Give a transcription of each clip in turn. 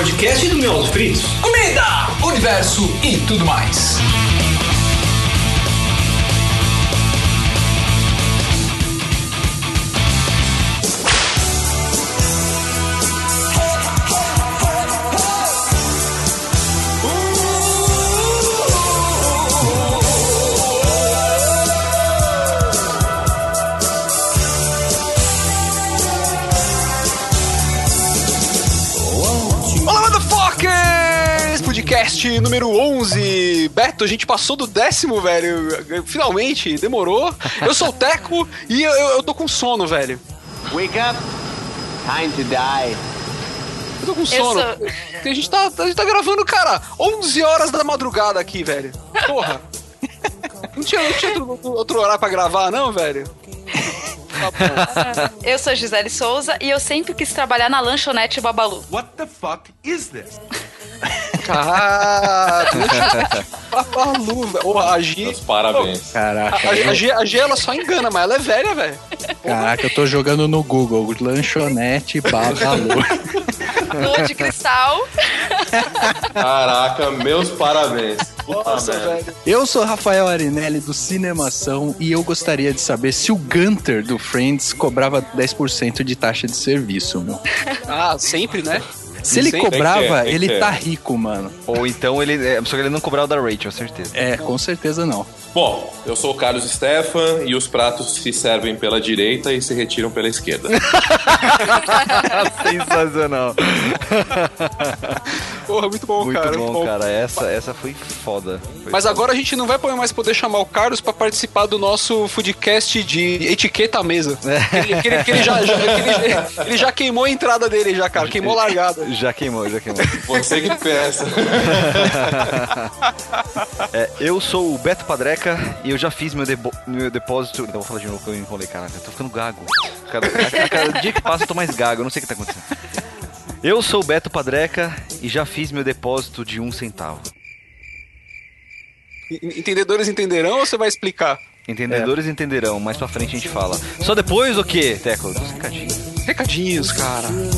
podcast do Miolos Fritos. Comida, universo e tudo mais. Podcast número 11. Beto, a gente passou do décimo, velho. Finalmente, demorou. Eu sou o Teco e eu, eu, tô com sono, velho. Wake up. Time to die. Eu tô com sono. sou- Porque a gente, tá, a gente tá gravando, cara, 11 horas da madrugada aqui, velho. Porra. Não tinha, não tinha outro, outro horário pra gravar, não, velho? Tá. Eu sou Gisele Souza e eu sempre quis trabalhar na lanchonete Babalu. What the fuck is this? Cara, velho. Porra, a Gi... Parabéns. A, Caraca, a, a, Gi, a Gi, ela só engana, mas ela é velha, velho. caraca, eu tô jogando no Google, lanchonete Babalu. Lua de cristal. Caraca, meus parabéns. Nossa, velho. Eu sou Rafael Arinelli do Cinemação e eu gostaria de saber se o Gunter do Friends cobrava 10% de taxa de serviço, meu. Ah, sempre, né? Se ele Sim, que cobrava, tem que ele ter. tá rico, mano. Ou então ele. é, Só que ele não cobrava da Rachel, certeza. É, com certeza não. Bom, eu sou o Carlos Stefan e os pratos se servem pela direita e se retiram pela esquerda. Sensacional. Porra, muito bom, Muito cara. bom, muito cara. Essa, essa foi foda. Foi Mas foda. agora a gente não vai mais poder chamar o Carlos pra participar do nosso foodcast de etiqueta à mesa. Ele, que ele, já, já- que ele, ele já queimou a entrada dele, já, cara. Queimou a largada. Já queimou, já queimou. Você que pensa. É, eu sou o Beto Padreca e eu já fiz meu, meu depósito. Então vou falar de novo que eu enrolei, caraca. Eu tô ficando gago. Cada, a- a cada dia que passa eu tô mais gago, eu não sei o que tá acontecendo. Eu sou o Beto Padreca e já fiz meu depósito de um centavo. Entendedores entenderão ou você vai explicar? Entendedores entenderão, mais pra frente a gente fala. Só depois o quê, Teco? Dos recadinhos. Recadinhos, cara. Recadinhos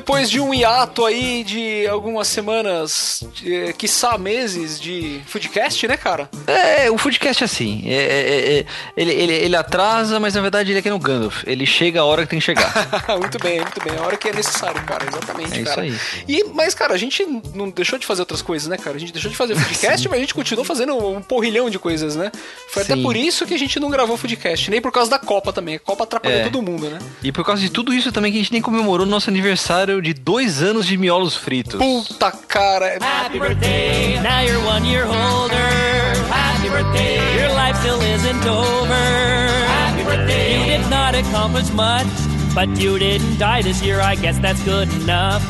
depois de um hiato aí de algumas semanas, de, quiçá meses de foodcast, né, cara? É, o Foodcast é assim. é- é- é- ele, ele, ele atrasa, mas na verdade ele é que no Gandalf. Ele chega a hora que tem que chegar. muito bem, muito bem. A hora que é necessário, cara. Exatamente, É isso cara. aí. E, mas, cara, a gente não deixou de fazer outras coisas, né, cara? A gente deixou de fazer podcast, mas a gente continuou fazendo um porrilhão de coisas, né? Foi até Sim. por isso que a gente não gravou foodcast. Nem por causa da Copa também. A Copa atrapalhou É. todo mundo, né? E por causa de tudo isso também que a gente nem comemorou nosso aniversário de dois anos de miolos fritos. Puta, cara. Happy birthday, now you're one year older. Happy birthday, your life still isn't over. Happy birthday, you did not accomplish much, but you didn't die this year. I guess that's good enough.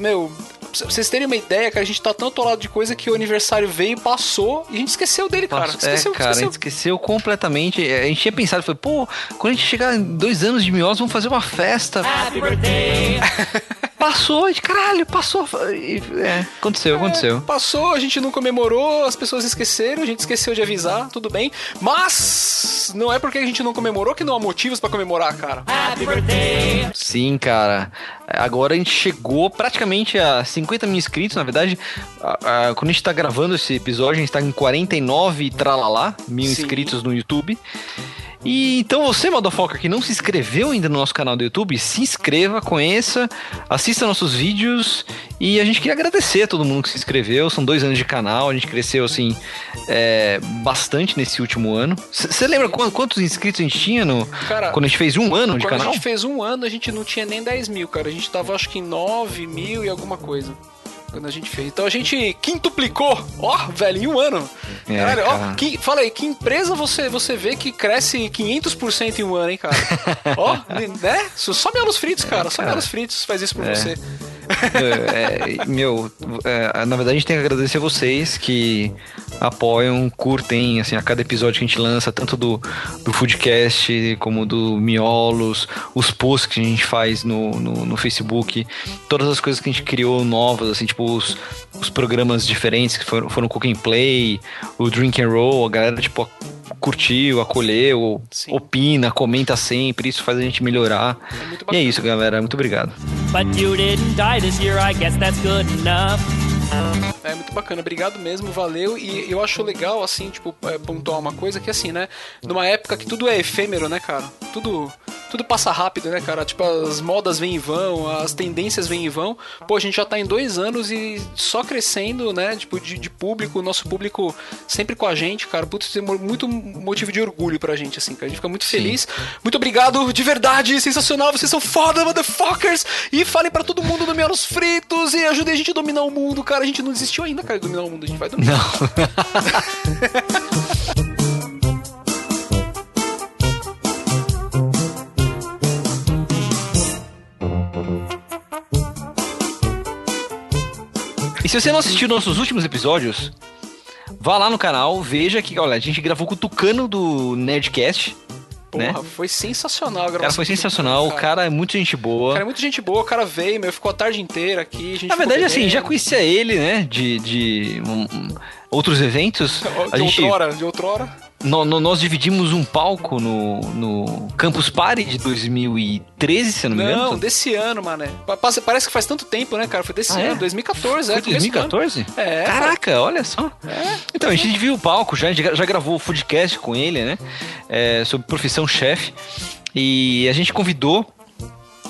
Meu, pra vocês terem uma ideia, cara, a gente tá tão atolado de coisa que o aniversário veio, passou e a gente esqueceu dele, cara. Passou- Esqueceu, é, cara, a esqueceu. gente esqueceu completamente. A gente tinha pensado, foi, pô, quando a gente chegar em dois anos de miolos, vamos fazer uma festa. Happy birthday. Passou, gente, caralho, passou. E, É, aconteceu, aconteceu. Passou, a gente não comemorou, as pessoas esqueceram, a gente esqueceu de avisar, tudo bem. Mas não é porque a gente não comemorou que não há motivos pra comemorar, cara. Happy birthday. Sim, cara. Agora a gente chegou praticamente a 50 mil inscritos, na verdade. a- a- quando a gente tá gravando esse episódio, a gente tá em 49 e tralalá mil Sim. inscritos no YouTube. E então você, Modofoca, que não se inscreveu ainda no nosso canal do YouTube, se inscreva, conheça, assista nossos vídeos e a gente queria agradecer a todo mundo que se inscreveu. São dois anos de canal, a gente cresceu assim é, bastante nesse último ano. Você lembra qu- quantos inscritos a gente tinha no, Cara, quando a gente fez um ano de Quando canal? a gente fez um ano, a gente não tinha nem 10 mil, cara. A gente tava acho que em 9 mil e alguma coisa. Quando a gente fez. Então a gente quintuplicou, ó, velho, em um ano. É, Caralho, ó, cara. que, fala aí, que empresa você, você vê que cresce 500% em um ano, hein, cara? ó, né? Só só miolos fritos, cara. Só cara. miolos fritos faz isso por É. você. É, é, meu, é, na verdade a gente tem que agradecer a vocês que apoiam, curtem, assim, a cada episódio que a gente lança, tanto do, do Foodcast como do Miolos, os posts que a gente faz no, no, no Facebook, todas as coisas que a gente criou novas, assim, tipo os, os programas diferentes que foram, foram Cook and Play, o Drink and Roll, a galera, tipo, curtiu, acolheu, Sim. opina, comenta sempre, isso faz a gente melhorar. muito e é isso, galera, muito obrigado. But you didn't die this year, I guess that's good enough. É muito bacana, obrigado mesmo, valeu. E eu acho legal, assim, tipo, é, pontuar uma coisa que, assim, né? Numa época que tudo é efêmero, né, cara? Tudo, tudo passa rápido, né, cara? Tipo, as modas vêm e vão, as tendências vêm e vão. Pô, a gente já tá em dois anos e só crescendo, né? Tipo, de, de público, nosso público sempre com a gente, cara. Putz, isso é muito motivo de orgulho pra gente, assim, cara. A gente fica muito feliz. Muito obrigado, de verdade, sensacional. Vocês são foda, motherfuckers! E falem pra todo mundo do Menos Fritos e ajudem a gente a dominar o mundo, cara. A gente não desistiu ainda, cara, dominar o mundo. A gente vai dominar. Não. E se você não assistiu nossos últimos episódios, vá lá no canal, veja que, olha, a gente gravou com o Tucano do Nerdcast. Porra, né? foi sensacional a O cara gravação. foi sensacional, o cara é muito gente boa. O cara é muito gente boa, o cara veio, meu, ficou a tarde inteira aqui. A gente Na verdade, assim, já conhecia ele, né? De, de um, um, outros eventos. A De gente, outrora, de outrora. No- no- nós dividimos um palco no, no Campus Party de 2013, se eu não me engano. Não, desse ano, mané. Passa- Parece que faz tanto tempo, né, cara? Foi desse Ah, é? ano, 2014, é. Foi começo do ano. 2014? É. Caraca, olha só. Então, a gente dividiu o palco já, a gente já gravou o Foodcast com ele, né? É, sobre profissão chefe. E a gente convidou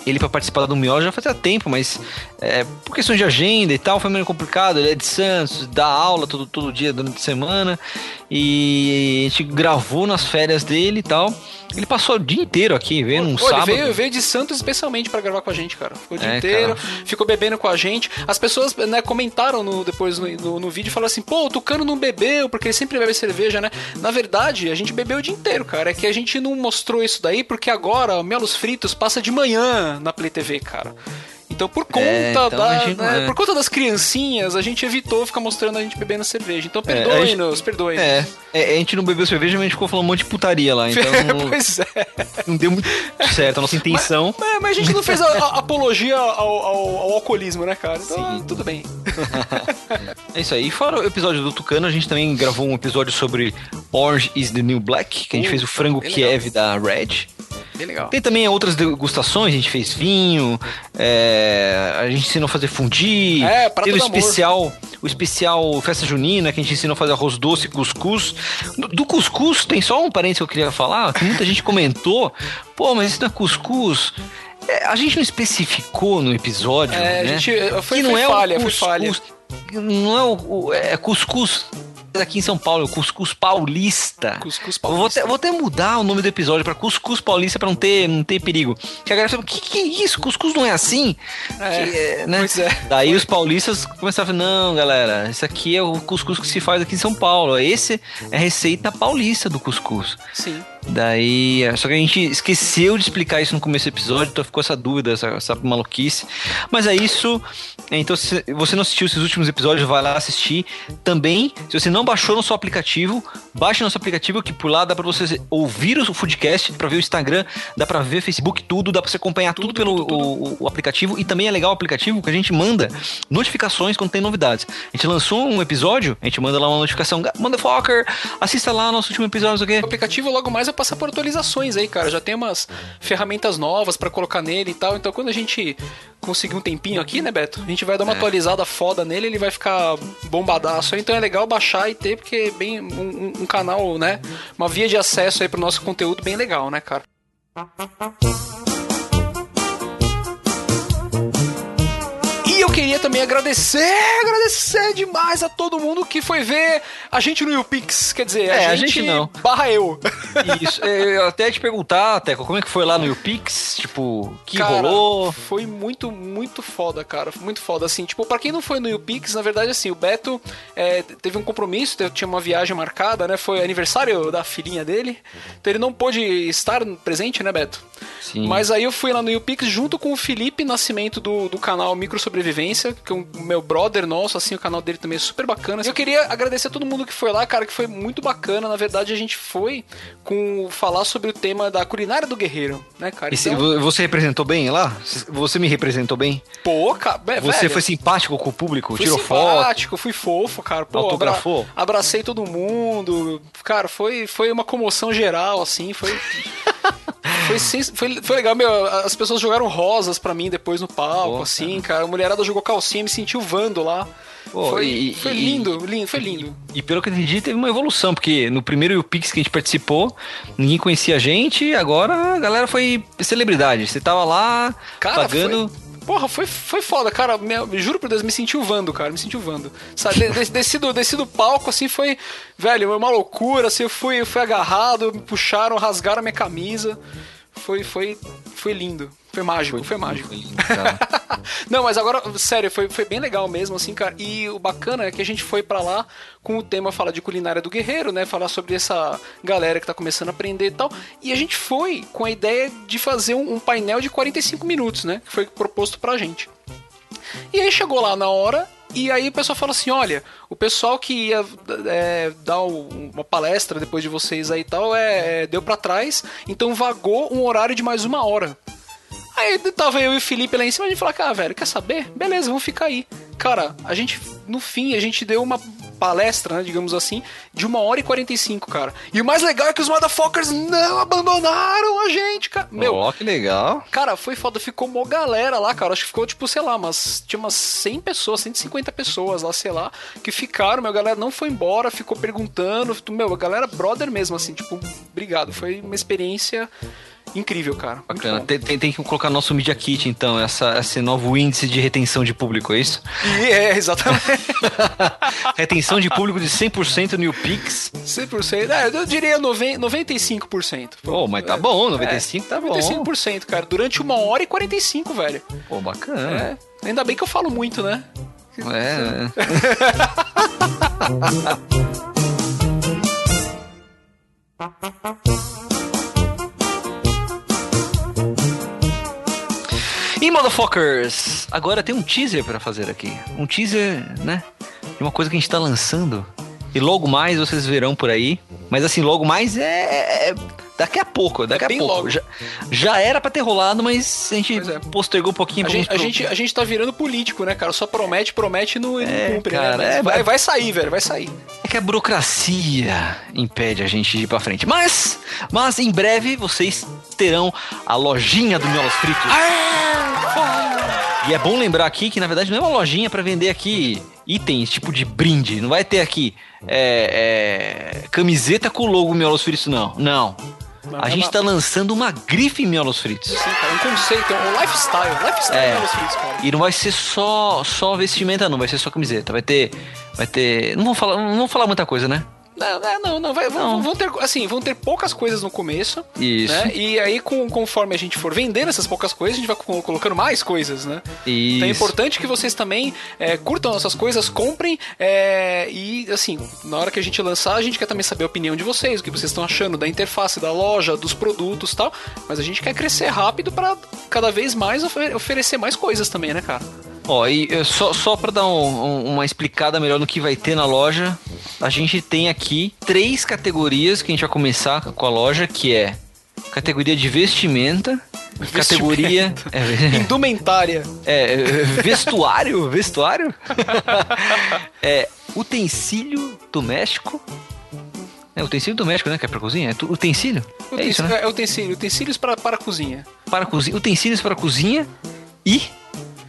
ele pra participar do Miol já fazia tempo, mas é, por questões de agenda e tal, foi meio complicado. Ele é de Santos, dá aula todo, todo dia durante a semana. E a gente gravou nas férias dele e tal. Ele passou o dia inteiro aqui, num Pô, ele sábado. veio, veio de Santos especialmente pra gravar com a gente, cara. Ficou o dia É, inteiro, cara. ficou bebendo com a gente. As pessoas né, comentaram no, depois no, no, no vídeo e falaram assim: pô, o Tucano não bebeu, porque ele sempre bebe cerveja, né? Na verdade, a gente bebeu o dia inteiro, cara. É que a gente não mostrou isso daí porque agora o Melos Fritos passa de manhã na Play TV, cara. Então, por conta, É, então da, gente né, é. por conta das criancinhas, a gente evitou ficar mostrando a gente bebendo cerveja. Então, É, perdoe-nos, perdoe-nos. É, é, a gente não bebeu cerveja, mas a gente ficou falando um monte de putaria lá. Então não, pois é. não deu muito certo a nossa intenção. Mas, mas a gente não fez a, a- apologia ao, ao- ao alcoolismo, né, cara? Então, tudo bem. É isso aí. E fora o episódio do Tucano, a gente também gravou um episódio sobre Orange is the New Black, que a gente Uh, fez o frango Kiev da Red. Bem legal. Tem também outras degustações, a gente fez vinho, é, a gente ensinou a fazer fundir, É, teve o do amor. especial, o especial festa junina, que a gente ensinou a fazer arroz doce e cuscuz. Do, cuscuz, tem só um parênteses que eu queria falar, que muita gente comentou, pô, mas isso não é cuscuz. É, a gente não especificou no episódio, É, a né? gente- foi- que não foi é falha, o foi cuscuz, falha. não é o, o- é cuscuz aqui em São Paulo, o cuscuz paulista. Cuscuz Eu Vou paulista. até, vou até mudar o nome do episódio pra Cuscuz Paulista pra não ter, não ter perigo. Que a galera fala, que que é isso? Cuscuz não é assim? É, Que é, né? pois é. Daí os paulistas começaram a falar, não, galera, isso aqui é o cuscuz que se faz aqui em São Paulo. Esse é a receita paulista do cuscuz. Sim. Daí, é, só que a gente esqueceu de explicar isso no começo do episódio, então ficou essa dúvida, essa, essa maluquice. Mas é isso. Então, se você não assistiu esses últimos episódios, vai lá assistir. Também, se você não baixou no seu aplicativo, baixe nosso aplicativo, que por lá dá pra você ouvir o Foodcast, pra ver o Instagram, dá pra ver o Facebook, tudo, dá pra você acompanhar tudo, pelo O, o aplicativo. E também é legal o aplicativo que a gente manda notificações quando tem novidades. A gente lançou um episódio, a gente manda lá uma notificação, Motherfucker, assista lá nosso último episódio, não sei o aplicativo logo mais vai passar por atualizações aí, cara. Já tem umas ferramentas novas pra colocar nele e tal. Então quando a gente conseguir um tempinho aqui, né, Beto? A gente vai dar uma É. atualizada foda nele, ele vai ficar bombadaço. Então é legal baixar e ter, porque é bem um, um- um canal, né? Uma via de acesso aí pro nosso conteúdo bem legal, né, cara? Queria também agradecer, agradecer demais a todo mundo que foi ver a gente no YouPix. Quer dizer, a, É, a gente, gente não. barra eu. Isso, é, eu até te perguntar, Teco, como é que foi lá no YouPix? Tipo, o que Cara, rolou? Foi muito, muito foda, cara. Muito foda, assim. Tipo, pra quem não foi no YouPix, na verdade, assim, o Beto é, teve um compromisso, tinha uma viagem marcada, né? Foi aniversário da filhinha dele. Então ele não pôde estar presente, né, Beto? Sim. Mas aí eu fui lá no YouPix junto com o Felipe Nascimento do, do canal Micro Sobrevivência, que é um meu brother nosso, assim, o canal dele também é super bacana. Eu queria agradecer a todo mundo que foi lá, cara, que foi muito bacana. Na verdade, a gente foi com falar sobre o tema da culinária do guerreiro, né, cara? Então- vo- você representou bem lá? Você me representou bem? Pô, cara, é, Você foi simpático com o público? fui tirou foto? simpático, fui fofo, cara. Pô, abra- Autografou? abracei todo mundo. Cara, foi, foi uma comoção geral, assim, foi. Foi, sens- foi, foi legal, meu. As pessoas jogaram rosas pra mim depois no palco, Pô, assim, cara. A mulherada jogou calcinha, me sentiu vando lá. Pô, foi e- foi e- lindo, lindo, foi lindo. E pelo que eu entendi, teve uma evolução, porque no primeiro YouPix que a gente participou, ninguém conhecia a gente, agora a galera foi celebridade. Você tava lá Cara, pagando. foi- Porra, foi, foi foda, cara. Me, juro por Deus, me senti vando, cara. Me senti vando. Sabe, de- de- desci, do, desci do palco, assim, foi. Velho, uma loucura, assim, eu fui, eu fui agarrado, me puxaram, rasgaram a minha camisa. Foi, foi, foi lindo. Foi mágico, foi, mágico. Não, mas agora, sério, foi, foi bem legal mesmo, assim, cara. E o bacana é que a gente foi pra lá com o tema falar de culinária do guerreiro, né? Falar sobre essa galera que tá começando a aprender e tal. E a gente foi com a ideia de fazer um, um painel de 45 minutos, né? Que foi proposto pra gente. E aí chegou lá na hora e aí o pessoal falou assim: olha, o pessoal que ia é, dar uma palestra depois de vocês aí e tal, é, é, deu pra trás, então vagou um horário de mais uma hora. Aí tava eu e o Felipe lá em cima, a gente falou, ah, velho, quer saber? Beleza, vamos ficar aí. Cara, a gente, no fim, a gente deu uma palestra, né, digamos assim, de uma hora e 45, cara. E o mais legal é que os motherfuckers não abandonaram a gente, cara. Meu, Ó, que legal. Cara, foi foda, ficou uma galera lá, cara. Acho que ficou, tipo, sei lá, mas tinha umas 100 pessoas, 150 pessoas lá, sei lá, que ficaram. Meu, a galera não foi embora, ficou perguntando. Meu, a galera brother mesmo, assim, tipo, obrigado. Foi uma experiência incrível, cara. Bacana. Tem, tem, tem que colocar nosso Media Kit, então, essa, esse novo índice de retenção de público, é isso? E é, exatamente. retenção de público de 100% no YouPix. 100%. É, eu diria 90, 95%. Pô, mas tá bom, 95 tá bom. 95%, cara. Durante uma hora e 45, velho. Pô, bacana. É. Ainda bem que eu falo muito, né? É. E motherfuckers, agora tem um teaser pra fazer aqui. Um teaser, né? De uma coisa que a gente tá lançando. E logo mais vocês verão por aí. Mas assim, logo mais é. é daqui a pouco, daqui a bem pouco. logo. Já, já era pra ter rolado, mas a gente é. postergou um pouquinho A pra gente, a, pro- gente, a gente tá virando político, né, cara? Só promete, promete e não, não É, cumpre, cara, né? Mas é, vai, vai- sair, velho, vai sair. É que a burocracia impede a gente de ir pra frente. Mas, mas em breve vocês terão a lojinha do Miolos Fritos. E é bom lembrar aqui que na verdade não é uma lojinha pra vender aqui itens tipo de brinde. Não vai ter aqui é, é, camiseta com o logo Miolos Fritos, não. Não. Não, A é gente uma- tá lançando uma grife Miolos Fritos. Sim, cara, um conceito, um lifestyle. Lifestyle É. pelos filhos, cara. E não vai ser só só vestimenta, não. Vai ser só camiseta. Vai ter, vai ter. Não vou falar, não vou falar muita coisa, né? Não, é, não, não, vai, vão- Não. Vão ter, assim, vão ter poucas coisas no começo. Isso. Né? E aí, com, conforme a gente for vendendo essas poucas coisas, a gente vai co- colocando mais coisas, né? Isso. Então é importante que vocês também é, curtam nossas coisas, comprem é, e, assim, na hora que a gente lançar, a gente quer também saber a opinião de vocês, o que vocês estão achando da interface, da loja, dos produtos e tal. Mas a gente quer crescer rápido pra cada vez mais ofe- oferecer mais coisas também, né, cara? Ó, e só, só pra dar um- um- uma explicada melhor no que vai ter na loja, a gente tem aqui três categorias que a gente vai começar com a loja, que é categoria de vestimenta, categoria é, Indumentária. é, vestuário, vestuário, é utensílio doméstico, é utensílio doméstico, né, que é pra cozinha, é tu- utensílio, é isso, né? É utensílio, utensílios para, para cozinha. Para cozinha, utensílios para cozinha e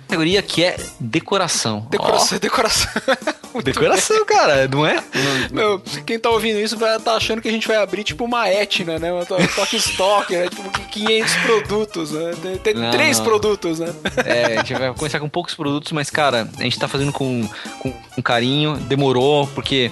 categoria que é decoração. Decoração, decoração. Decoração, cara, não é? Meu, quem tá ouvindo isso vai estar achando que a gente vai abrir tipo uma Etna, né? Uma to- Toque Stock, né? Tipo 500 produtos, né? Tem, tem Não, três não. produtos, né? É, a gente vai começar com poucos produtos, mas, cara, a gente tá fazendo com, com, com carinho, demorou, porque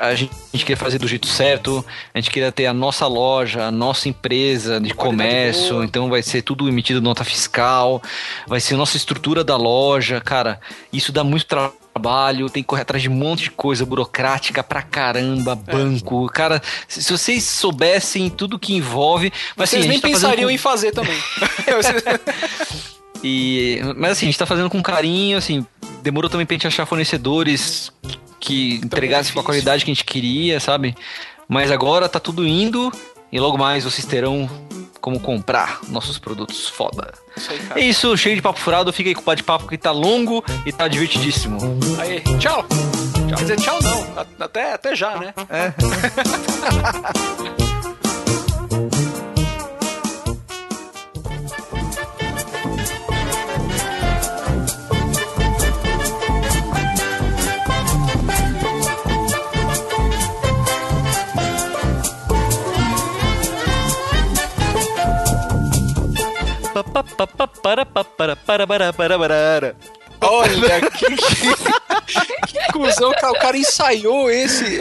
a gente, a gente queria fazer do jeito certo, a gente queria ter a nossa loja, a nossa empresa de comércio, boa. então vai ser tudo emitido nota fiscal, vai ser a nossa estrutura da loja, cara, isso dá muito trabalho, tem que correr atrás de um monte de coisa burocrática pra caramba, É. banco, cara, se, vocês soubessem tudo que envolve, mas Vocês assim, nem tá pensariam com- em fazer também. e, mas assim, a gente tá fazendo com carinho, assim, demorou também pra gente achar fornecedores que entregassem com a qualidade que a gente queria, sabe? Mas agora tá tudo indo e logo mais vocês terão como comprar nossos produtos foda. Isso aí, É isso, cheio de papo furado, fica aí com o bate-papo que tá longo e tá divertidíssimo. Aí, tchau. Quer dizer, tchau não. Até, até já, né? Olha, que, que, que cuzão, cara. O cara ensaiou esse.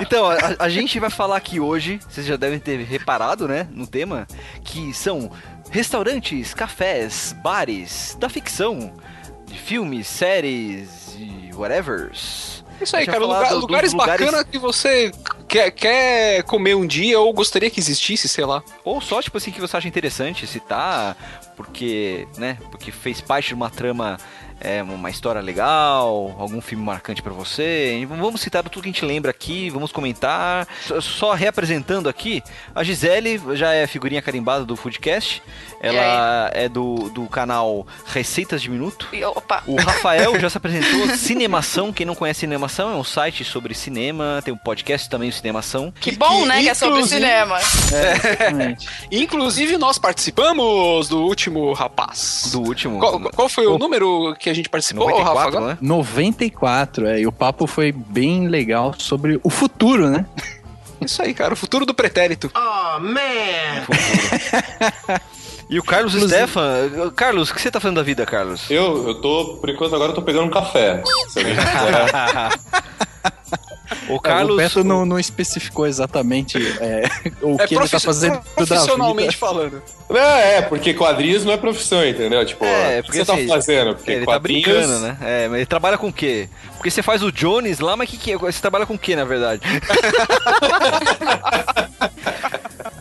Então, a, a gente vai falar aqui hoje, vocês já devem ter reparado, né, no tema, que são restaurantes, cafés, bares da ficção, de filmes, séries e whatever. Isso aí, cara. lugar- do- lugares lugares- bacanas que você quer, quer comer um dia ou gostaria que existisse, sei lá. Ou só, tipo assim, que você acha interessante citar, porque, né, porque fez parte de uma trama, é, uma história legal, algum filme marcante pra você. Vamos citar tudo que a gente lembra aqui, vamos comentar. Só- reapresentando aqui, a Gisele já é figurinha carimbada do Foodcast. Ela é do, do canal Receitas de Minuto. E, Opa. O Rafael já se apresentou. Cinemação, quem não conhece Cinemação, é um site sobre cinema, tem um podcast também, o Cinemação. Que bom, né? Que é sobre cinema. Exatamente. Inclusive, nós participamos do último rapaz. Do último. Qual, qual foi o número que a gente participou, 94, Rafa? agora? né? 94, é, e o papo foi bem legal sobre o futuro, né? Isso aí, cara. O futuro do pretérito. E o Carlos Stefan. Carlos, o que você tá fazendo da vida, Carlos? Eu, eu tô, por enquanto, agora eu tô pegando um café. Se alguém quiser. O É, Carlos. o Beto não, não especificou exatamente é, o É que ele tá fazendo da profissionalmente vida. falando. Não, é, porque quadrinhos não é profissão, entendeu? Tipo, É, o que porque você assim, tá fazendo? Porque ele tá quadrinhos... brincando, né? É, mas ele trabalha com o quê? Porque você faz o Jones lá, mas que que é? Você trabalha com o quê, na verdade?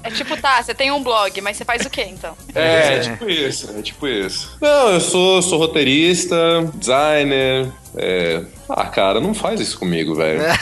É tipo, tá, você tem um blog, mas você faz o quê, então? É, é tipo isso, é tipo isso. Não, eu sou, sou roteirista, designer. É... Ah, cara, não faz isso comigo, velho.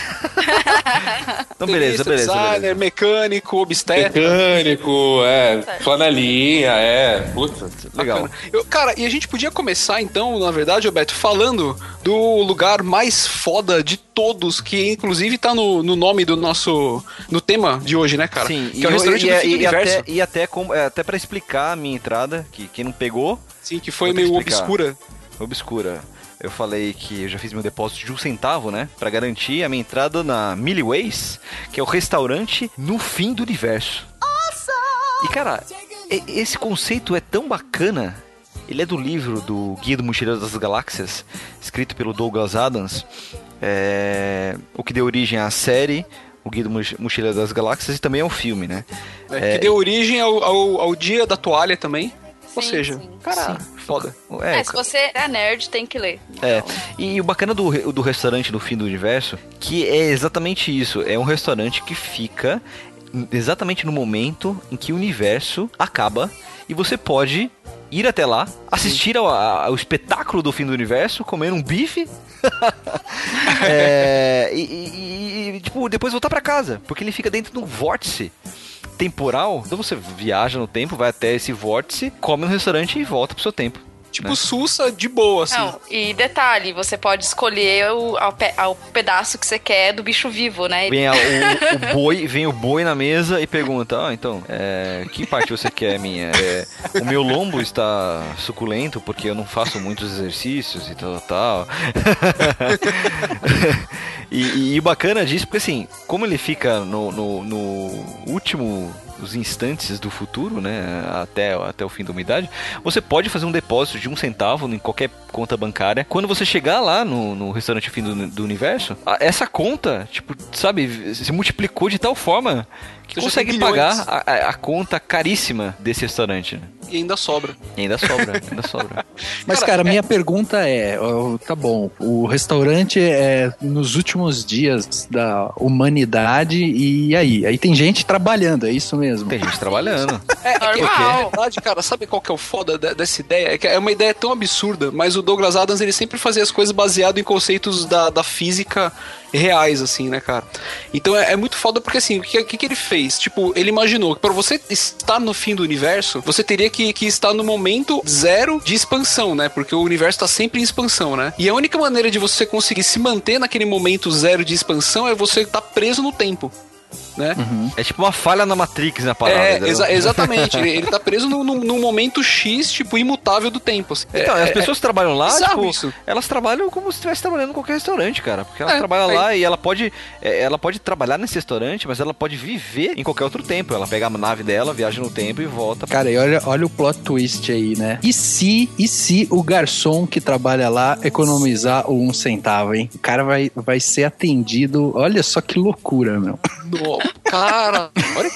Então, beleza, beleza, Designer, beleza. mecânico, obstetra. Mecânico, é, flanelinha, é. Puta. Legal. Eu- cara, e a gente podia começar então, na verdade, Roberto, falando do lugar mais foda de todos, que inclusive tá no, no nome do nosso. no tema de hoje, né, cara? Sim, que é o restaurante e, do e, do e universo. até, e até, é, até pra explicar a minha entrada, que quem não pegou, Sim, que foi meio explicar. obscura. obscura. Eu falei que eu já fiz meu depósito de um centavo, né? Pra garantir a minha entrada na Millie Ways, que é o restaurante no fim do universo. E cara, e- esse conceito é tão bacana. Ele é do livro do Guia do Mochileiro das Galáxias, escrito pelo Douglas Adams, é, o que deu origem à série, o Guia do Moch- Mochileiro das Galáxias, e também ao filme, né? né, que deu origem ao, ao, ao dia da toalha também. Ou Sim, seja, sim. cara, foda. É, É, se você é nerd, tem que ler. É, e o bacana do, do restaurante do fim do universo, que é exatamente isso, é um restaurante que fica exatamente no momento em que o universo acaba e você pode ir até lá, assistir ao, ao espetáculo do fim do universo, comer um bife é, e, e- e, tipo, depois voltar pra casa, porque ele fica dentro de um vórtice temporal. Então você viaja no tempo, vai até esse vórtice, come no restaurante e volta pro seu tempo. Tipo sussa de boa, assim. Não, e detalhe, você pode escolher o, ao pe- ao pedaço que você quer do bicho vivo, né? Vem a- o, o boi, vem o boi na mesa e pergunta: Ah, então, é, que parte você quer minha? É, o meu lombo está suculento porque eu não faço muitos exercícios e tal, tal. e, e o bacana disso, porque assim, como ele fica no, no, no último os instantes do futuro, né, até, até o fim da umidade, você pode fazer um depósito de um centavo em qualquer conta bancária. Quando você chegar lá no, no restaurante fim do, do universo, essa conta, tipo, sabe, se multiplicou de tal forma que Você consegue pagar a- a conta caríssima desse restaurante. né? E ainda sobra. E ainda sobra, ainda sobra. Mas, cara, minha pergunta é: ó, tá bom, o restaurante é nos últimos dias da humanidade, e aí? Aí tem gente trabalhando, é isso mesmo? Tem gente trabalhando. É, é que, na verdade, cara, sabe qual que é o foda de- dessa ideia? É que é uma ideia tão absurda, mas o Douglas Adams ele sempre fazia as coisas baseado em conceitos da, da física reais, assim, né, cara? Então é, é muito foda porque, assim, o que, que, que ele fez? Tipo, ele imaginou que pra você estar no fim do universo, você teria que, que estar no momento zero de expansão, né? Porque o universo tá sempre em expansão, né? E a única maneira de você conseguir se manter naquele momento zero de expansão é você estar preso no tempo. Né? É tipo uma falha na Matrix na parada. É, exa- exatamente. ele, ele tá preso num, momento X, tipo, imutável do tempo. assim. Então, É- as é- pessoas que trabalham lá, tipo, isso. elas trabalham como se estivesse trabalhando em qualquer restaurante, cara. Porque ela É, trabalha aí- lá e ela pode, é, ela pode trabalhar nesse restaurante, mas ela pode viver em qualquer outro tempo. Ela pega a nave dela, viaja no tempo e volta. Cara, e olha, olha o plot twist aí, né? E se, e se o garçom que trabalha lá economizar o um centavo, hein? O cara vai, vai ser atendido. Olha só que loucura, meu. Cara, olha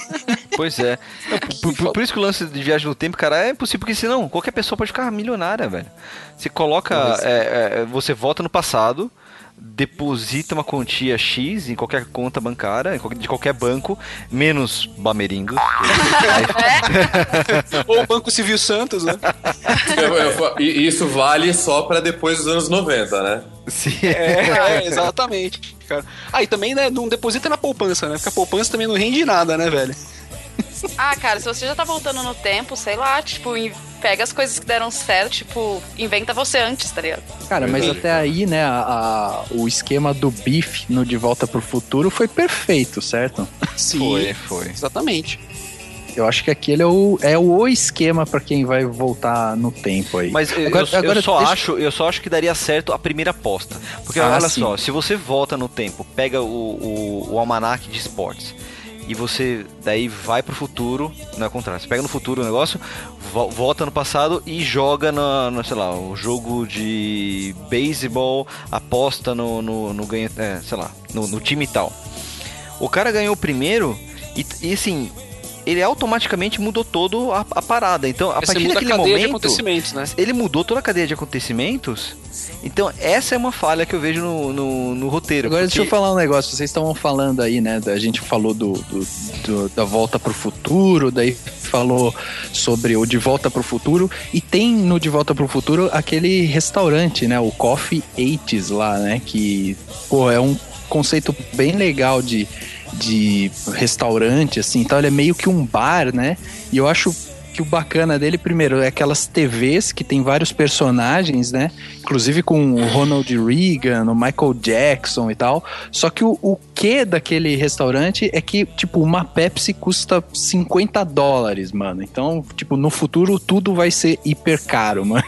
Pois é. Não, por, por- por isso que o lance de viagem no tempo, cara, é impossível, porque senão qualquer pessoa pode ficar milionária, velho. Você coloca. é, é, você volta no passado, deposita uma quantia X em qualquer conta bancária, de qualquer banco, menos Bameringo. Ou o Banco Civil Santos, né? Eu- eu- e isso vale só pra depois dos anos 90, né? Sim. É, é, exatamente, cara. Ah, e também, né, não deposita na poupança, né? Porque a poupança também não rende nada, né, velho? Ah, cara, se você já tá voltando no tempo, sei lá, tipo, pega as coisas que deram certo, tipo, inventa você antes, tá ligado? Cara, mas até aí, né, a- a- o esquema do bife no De Volta pro Futuro foi perfeito, certo? Sim. Foi, foi. Exatamente. Eu acho que aquele é o, é o esquema pra quem vai voltar no tempo aí. Mas eu, Agora- eu- eu agora só deixa- acho, eu só acho que daria certo a primeira aposta. Porque Ah, olha sim. só, se você volta no tempo, pega o, o, o almanac de esportes e você daí vai pro futuro, não é contrário, você pega no futuro o negócio, vo- volta no passado e joga na, no, sei lá, o jogo de beisebol, aposta no, no, no ganha, é, sei lá, no, no time tal. O cara ganhou o primeiro e, e assim, ele automaticamente mudou todo a, a parada. Então, a você partir a daquele de momento, né? ele mudou toda a cadeia de acontecimentos. Então, essa é uma falha que eu vejo no, no, no roteiro. Agora deixa eu porque- falar um negócio. Vocês estavam falando aí, né? da- A gente falou do, do- do- da volta pro futuro, daí falou sobre o De Volta pro Futuro. E tem no De Volta pro Futuro aquele restaurante, né? O Coffee Eights lá, né? Que, pô, é um conceito bem legal de, de restaurante, assim. Então ele é meio que um bar, né? E eu acho que o bacana dele, primeiro, é aquelas TVs que tem vários personagens, né? Inclusive com o Ronald Reagan, o Michael Jackson e tal. Só que o, o que daquele restaurante é que, tipo, uma Pepsi custa 50 dólares, mano. Então, tipo, no futuro tudo vai ser hiper caro, mano.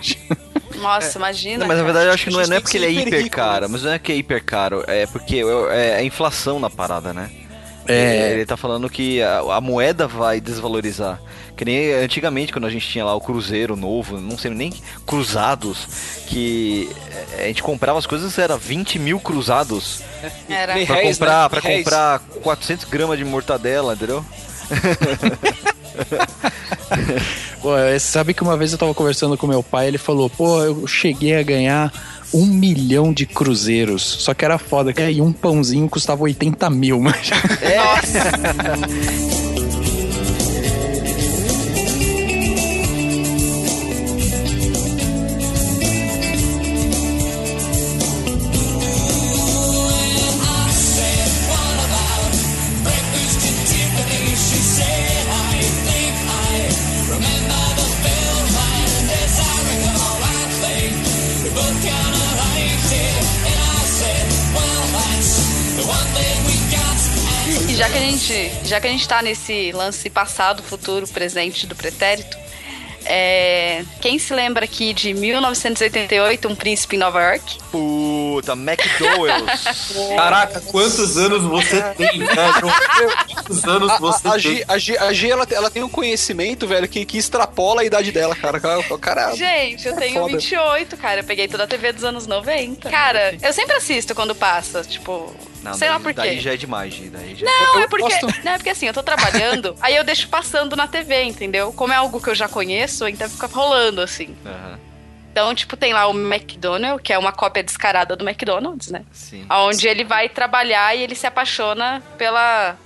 Nossa, imagina. Não, mas na verdade eu acho que não é, não é porque ele é hiper caro, mas não é que é hiper caro, é porque é a inflação na parada, né? É. Ele tá falando que a, a moeda vai desvalorizar. Que nem antigamente, quando a gente tinha lá o Cruzeiro novo, não sei nem cruzados, que eh, a gente comprava as coisas, era 20 mil cruzados Era. Pra Réis, comprar, né? pra comprar 400 gramas de mortadela, entendeu? Pô, você sabe que uma vez eu tava conversando com meu pai, ele falou, pô, eu cheguei a ganhar um milhão de cruzeiros. Só que era foda, que aí um pãozinho custava 80 mil, mas... já que gente, já que a gente tá nesse lance passado, futuro, presente do pretérito, é, quem se lembra aqui de 1988, Um Príncipe em Nova York? Puta, McDowell's. Caraca, quantos anos você tem, velho? Quantos anos A, você a, a tem? G, a G, a G, ela, ela tem um conhecimento, velho, que, que extrapola a idade dela, cara. Cara. Gente, eu tenho foda. 28, cara. Eu peguei toda a TV dos anos 90. Cara, eu sempre assisto quando passa, tipo. Não, sei daí, lá por quê. Daí já é demais, daí já Não, Eu é porque. gosto. Não, é porque assim, eu tô trabalhando, aí eu deixo passando na TV, entendeu? Como é algo que eu já conheço, então fica rolando, assim. Aham, Então, tipo, tem lá o McDonald's, que é uma cópia descarada do McDonald's, né? sim. Onde ele vai trabalhar e ele se apaixona pela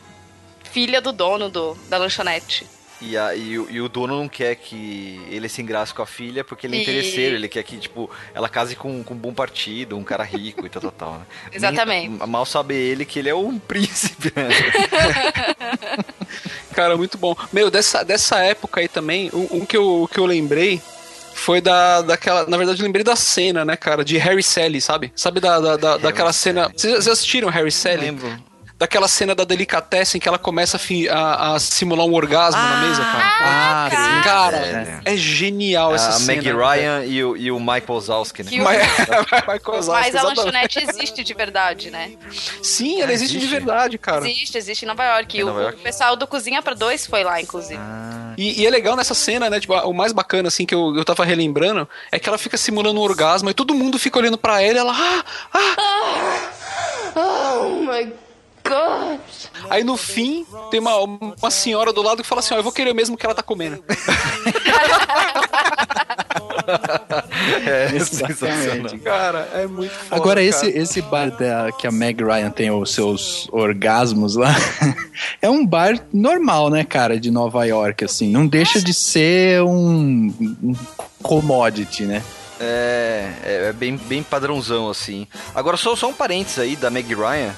filha do dono do, da lanchonete. E, a- e o- e o dono não quer que ele se engrace com a filha porque ele é E- interesseiro, ele quer que, tipo, ela case com, com um bom partido, um cara rico e tal, tal, tal. né? Exatamente. Nem- mal sabe ele que ele é um príncipe, né? Cara, muito bom. Meu, dessa, dessa época aí também, um, um que, eu, que eu lembrei foi da, daquela. Na verdade, eu lembrei da cena, né, cara? De Harry Sally, sabe? Sabe da, da, da- daquela cena. Vocês vocês assistiram Harry Sally? lembro. Daquela cena da delicatessen que ela começa a, fi- a- a simular um orgasmo na mesa, cara. Ah, sim. Cara, É. é genial essa A cena. Meg Ryan e o, e o Mike Wazowski, né? O- Mas, vai causar, Mas a exatamente. lanchonete existe de verdade, né? Sim, ela Ah, existe, de existe? verdade, cara. Existe, existe em Nova York. Em E o, Nova York? o pessoal do Cozinha pra Dois foi lá, inclusive. Ah, E, e é legal nessa cena, né? Tipo, o mais bacana, assim, que eu, eu tava relembrando, é que ela fica simulando um orgasmo e todo mundo fica olhando pra ela e ela. Ah, ah. Oh my god. Aí no fim, tem uma, uma senhora do lado que fala assim: Ó, eu vou querer mesmo que ela tá comendo. é Exatamente. sensacional. Cara, é muito foda. Agora, cara. esse, esse bar da, que a Meg Ryan tem os seus orgasmos lá, é um bar normal, né, cara, de Nova York, assim. Não deixa de ser um, um commodity, né? É, é, é bem, bem padrãozão, assim. Agora, só, só um parênteses aí da Meg Ryan.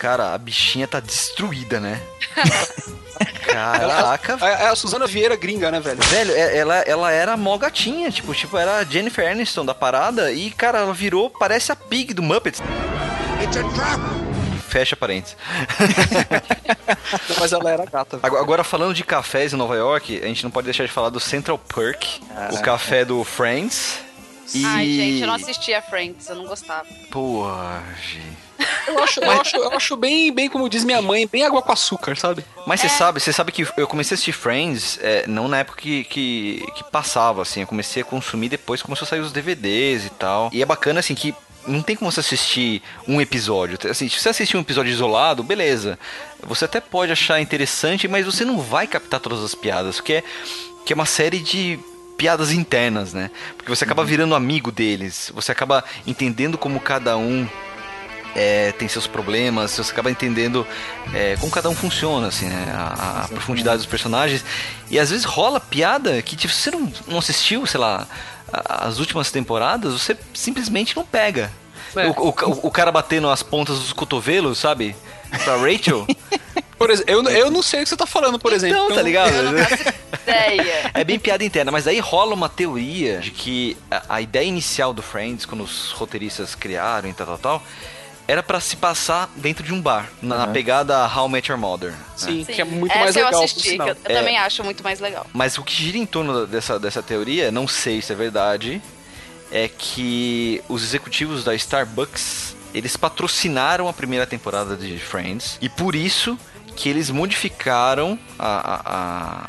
Cara, a bichinha tá destruída, né? Caraca, É a Suzana Vieira gringa, né, velho? Velho, é- ela, ela era mó gatinha, tipo, tipo, era a Jennifer Aniston da parada e, cara, ela virou, parece a Pig do Muppets. Fecha parênteses. Mas ela era gata. velho. Agora, agora, falando de cafés em Nova York, a gente não pode deixar de falar do Central Perk, o café do Friends. E... Ai, gente, eu não assistia Friends, eu não gostava. Pô, gente. Eu acho, eu acho, eu acho bem, bem, como diz minha mãe, bem água com açúcar, sabe? Mas você É. sabe, você sabe que eu comecei a assistir Friends é, não na época que, que, que passava, assim. Eu comecei a consumir depois, começou a sair os DVDs e tal. E é bacana, assim, que não tem como você assistir um episódio. Assim, se você assistir um episódio isolado, beleza. Você até pode achar interessante, mas você não vai captar todas as piadas, porque é, que é uma série de piadas internas, né? Porque você acaba virando amigo deles, você acaba entendendo como cada um é, tem seus problemas, você acaba entendendo é, como cada um funciona, assim, né? A, a profundidade dos personagens. E às vezes rola piada que tipo, se você não, não assistiu, sei lá, as últimas temporadas, você simplesmente não pega. É. O, o- o cara batendo as pontas dos cotovelos, sabe? Pra Rachel. Por exemplo, eu, eu não sei o que você tá falando, por exemplo. Então, tá ligado? Eu não faço ideia. É bem piada interna, mas aí rola uma teoria de que a, a ideia inicial do Friends, quando os roteiristas criaram e tal, tal, tal, era pra se passar dentro de um bar, na, na pegada How I Met Your Mother. né? Sim, que é muito Essa mais eu legal, por assisti, eu, eu É. também acho muito mais legal. Mas o que gira em torno dessa, dessa teoria, não sei se é verdade, é que os executivos da Starbucks, eles patrocinaram a primeira temporada de Friends, e por isso que eles modificaram a- a-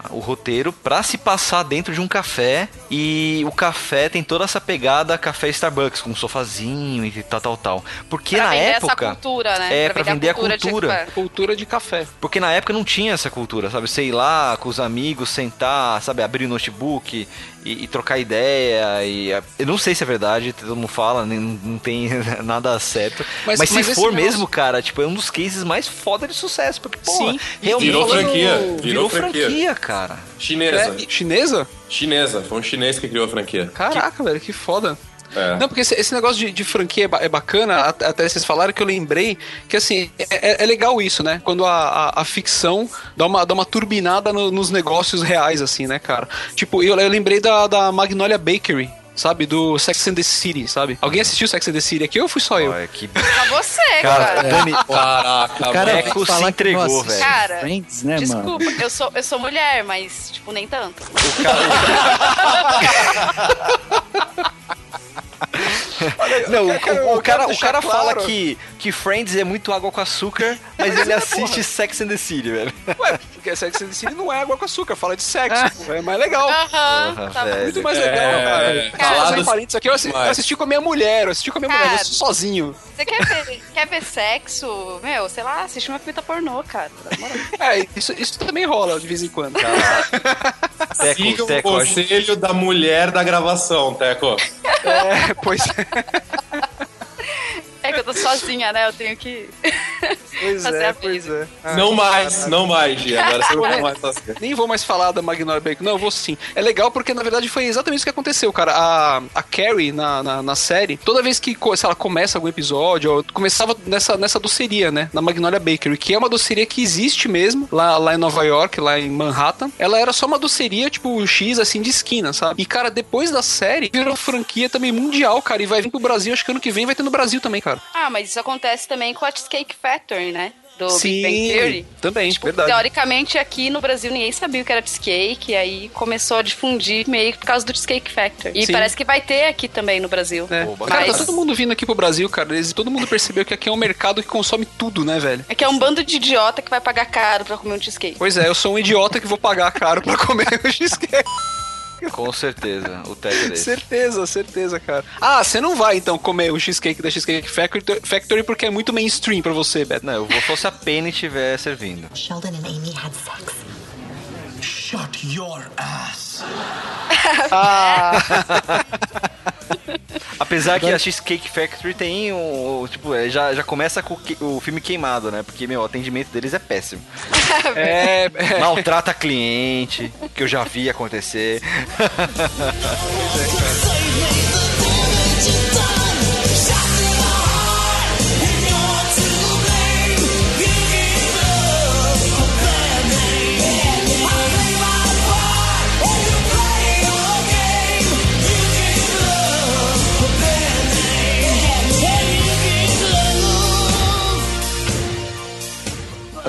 a- o roteiro pra se passar dentro de um café e o café tem toda essa pegada café Starbucks com um sofazinho e tal tal tal porque Pra na vender época essa cultura, né? é pra vender a de cultura café. Cultura de café. porque na época não tinha essa cultura, sabe? Sei lá com os amigos, sentar, sabe? Abrir o notebook e, e trocar ideia. E, eu não sei se é verdade, todo mundo fala, nem- não tem nada certo. Mas, Mas- se mas for negócio- mesmo, cara, tipo, é um dos cases mais foda de sucesso. Porque, pô, Sim, realmente. virou franquia, Virou, virou franquia. franquia. cara. Chinesa. É, chinesa? Chinesa. Foi um chinês que criou a franquia. Caraca, velho, que foda. É. Não, porque esse, esse negócio de, de franquia é, é bacana, at- até vocês falaram que eu lembrei que, assim, é, é- é legal isso, né? Quando a, a, a ficção dá uma, dá uma turbinada no- nos negócios reais, assim, né, cara? Tipo, eu, eu lembrei da, da Magnolia Bakery, sabe? Do Sex and the City, sabe? Alguém assistiu Sex and the City aqui ou fui só eu? Olha, que... Pra você, Cara, cara. Dani, Caraca, O cara se falar que entregou, velho. Cara, Friends, né, mano? Desculpa, eu sou, eu sou mulher, mas, tipo, nem tanto. o cara... Não, o, quero- o- o cara, o cara fala claro. que, que Friends é muito água com açúcar, mas ele assiste Sex and the City, velho. Ué, porque Sex and the City não é água com açúcar, fala de sexo, pô, é mais legal. Aham, tá velho. Muito mais legal, É, cara. cara, Falar mas- parênteses aqui, eu assisti, eu assisti com a minha mulher, eu assisti com a minha mulher, eu Cara. assisti sozinho. Você quer ver, quer ver sexo? Meu, sei lá, assiste uma fita pornô, cara. É, isso, isso também rola de vez em quando. Siga Teco, o Teco, a gente- conselho da mulher da gravação, Teco. É, pois é. É que eu tô sozinha, né? Eu tenho que Pois fazer é, a pois é. não mais, não mais, Gia. Agora você não vai mais fazer. Nem vou mais falar da Magnolia Bacon. Não, eu vou sim. É legal porque, na verdade, foi exatamente isso que aconteceu, cara. A, a Carrie, na, na, na série, toda vez que co- se ela começa algum episódio, eu começava nessa, nessa doceria, né? Na Magnolia Bakery, que é uma doceria que existe mesmo, lá, lá em Nova York, lá em Manhattan. Ela era só uma doceria, tipo, X, assim, de esquina, sabe? E, cara, depois da série, virou franquia também mundial, cara. E vai vir pro Brasil, acho que ano que vem vai ter no Brasil também, cara. Ah, mas isso acontece também com a Cheesecake Factory, né? Do Sim, Big Bang Theory. também, Tipo, verdade. teoricamente aqui no Brasil ninguém sabia o que era cheesecake, e aí começou a difundir meio que por causa do Cheesecake Factory. E Sim. parece que vai ter aqui também no Brasil. É. Pô, Cara, tá Mas- todo mundo vindo aqui pro Brasil, cara. Eles, todo mundo percebeu que aqui é um mercado que consome tudo, né, velho? É que é um bando de idiota que vai pagar caro pra comer um cheesecake. Pois é, eu sou um idiota que vou pagar caro pra comer o cheesecake. Com certeza, o é desse. certeza, certeza, cara. Ah, você não vai então comer o cheesecake da Cheesecake Factory, Factory porque é muito mainstream pra você, Beto. Não, eu vou só se a Penny estiver servindo. Sheldon and Amy had sex. Shut your ass. Apesar que a Cheesecake Factory tem um. Tipo, é, já, já começa com o que- o filme queimado, né? Porque, meu, o atendimento deles é péssimo. É, é. Maltrata cliente, que eu já vi acontecer.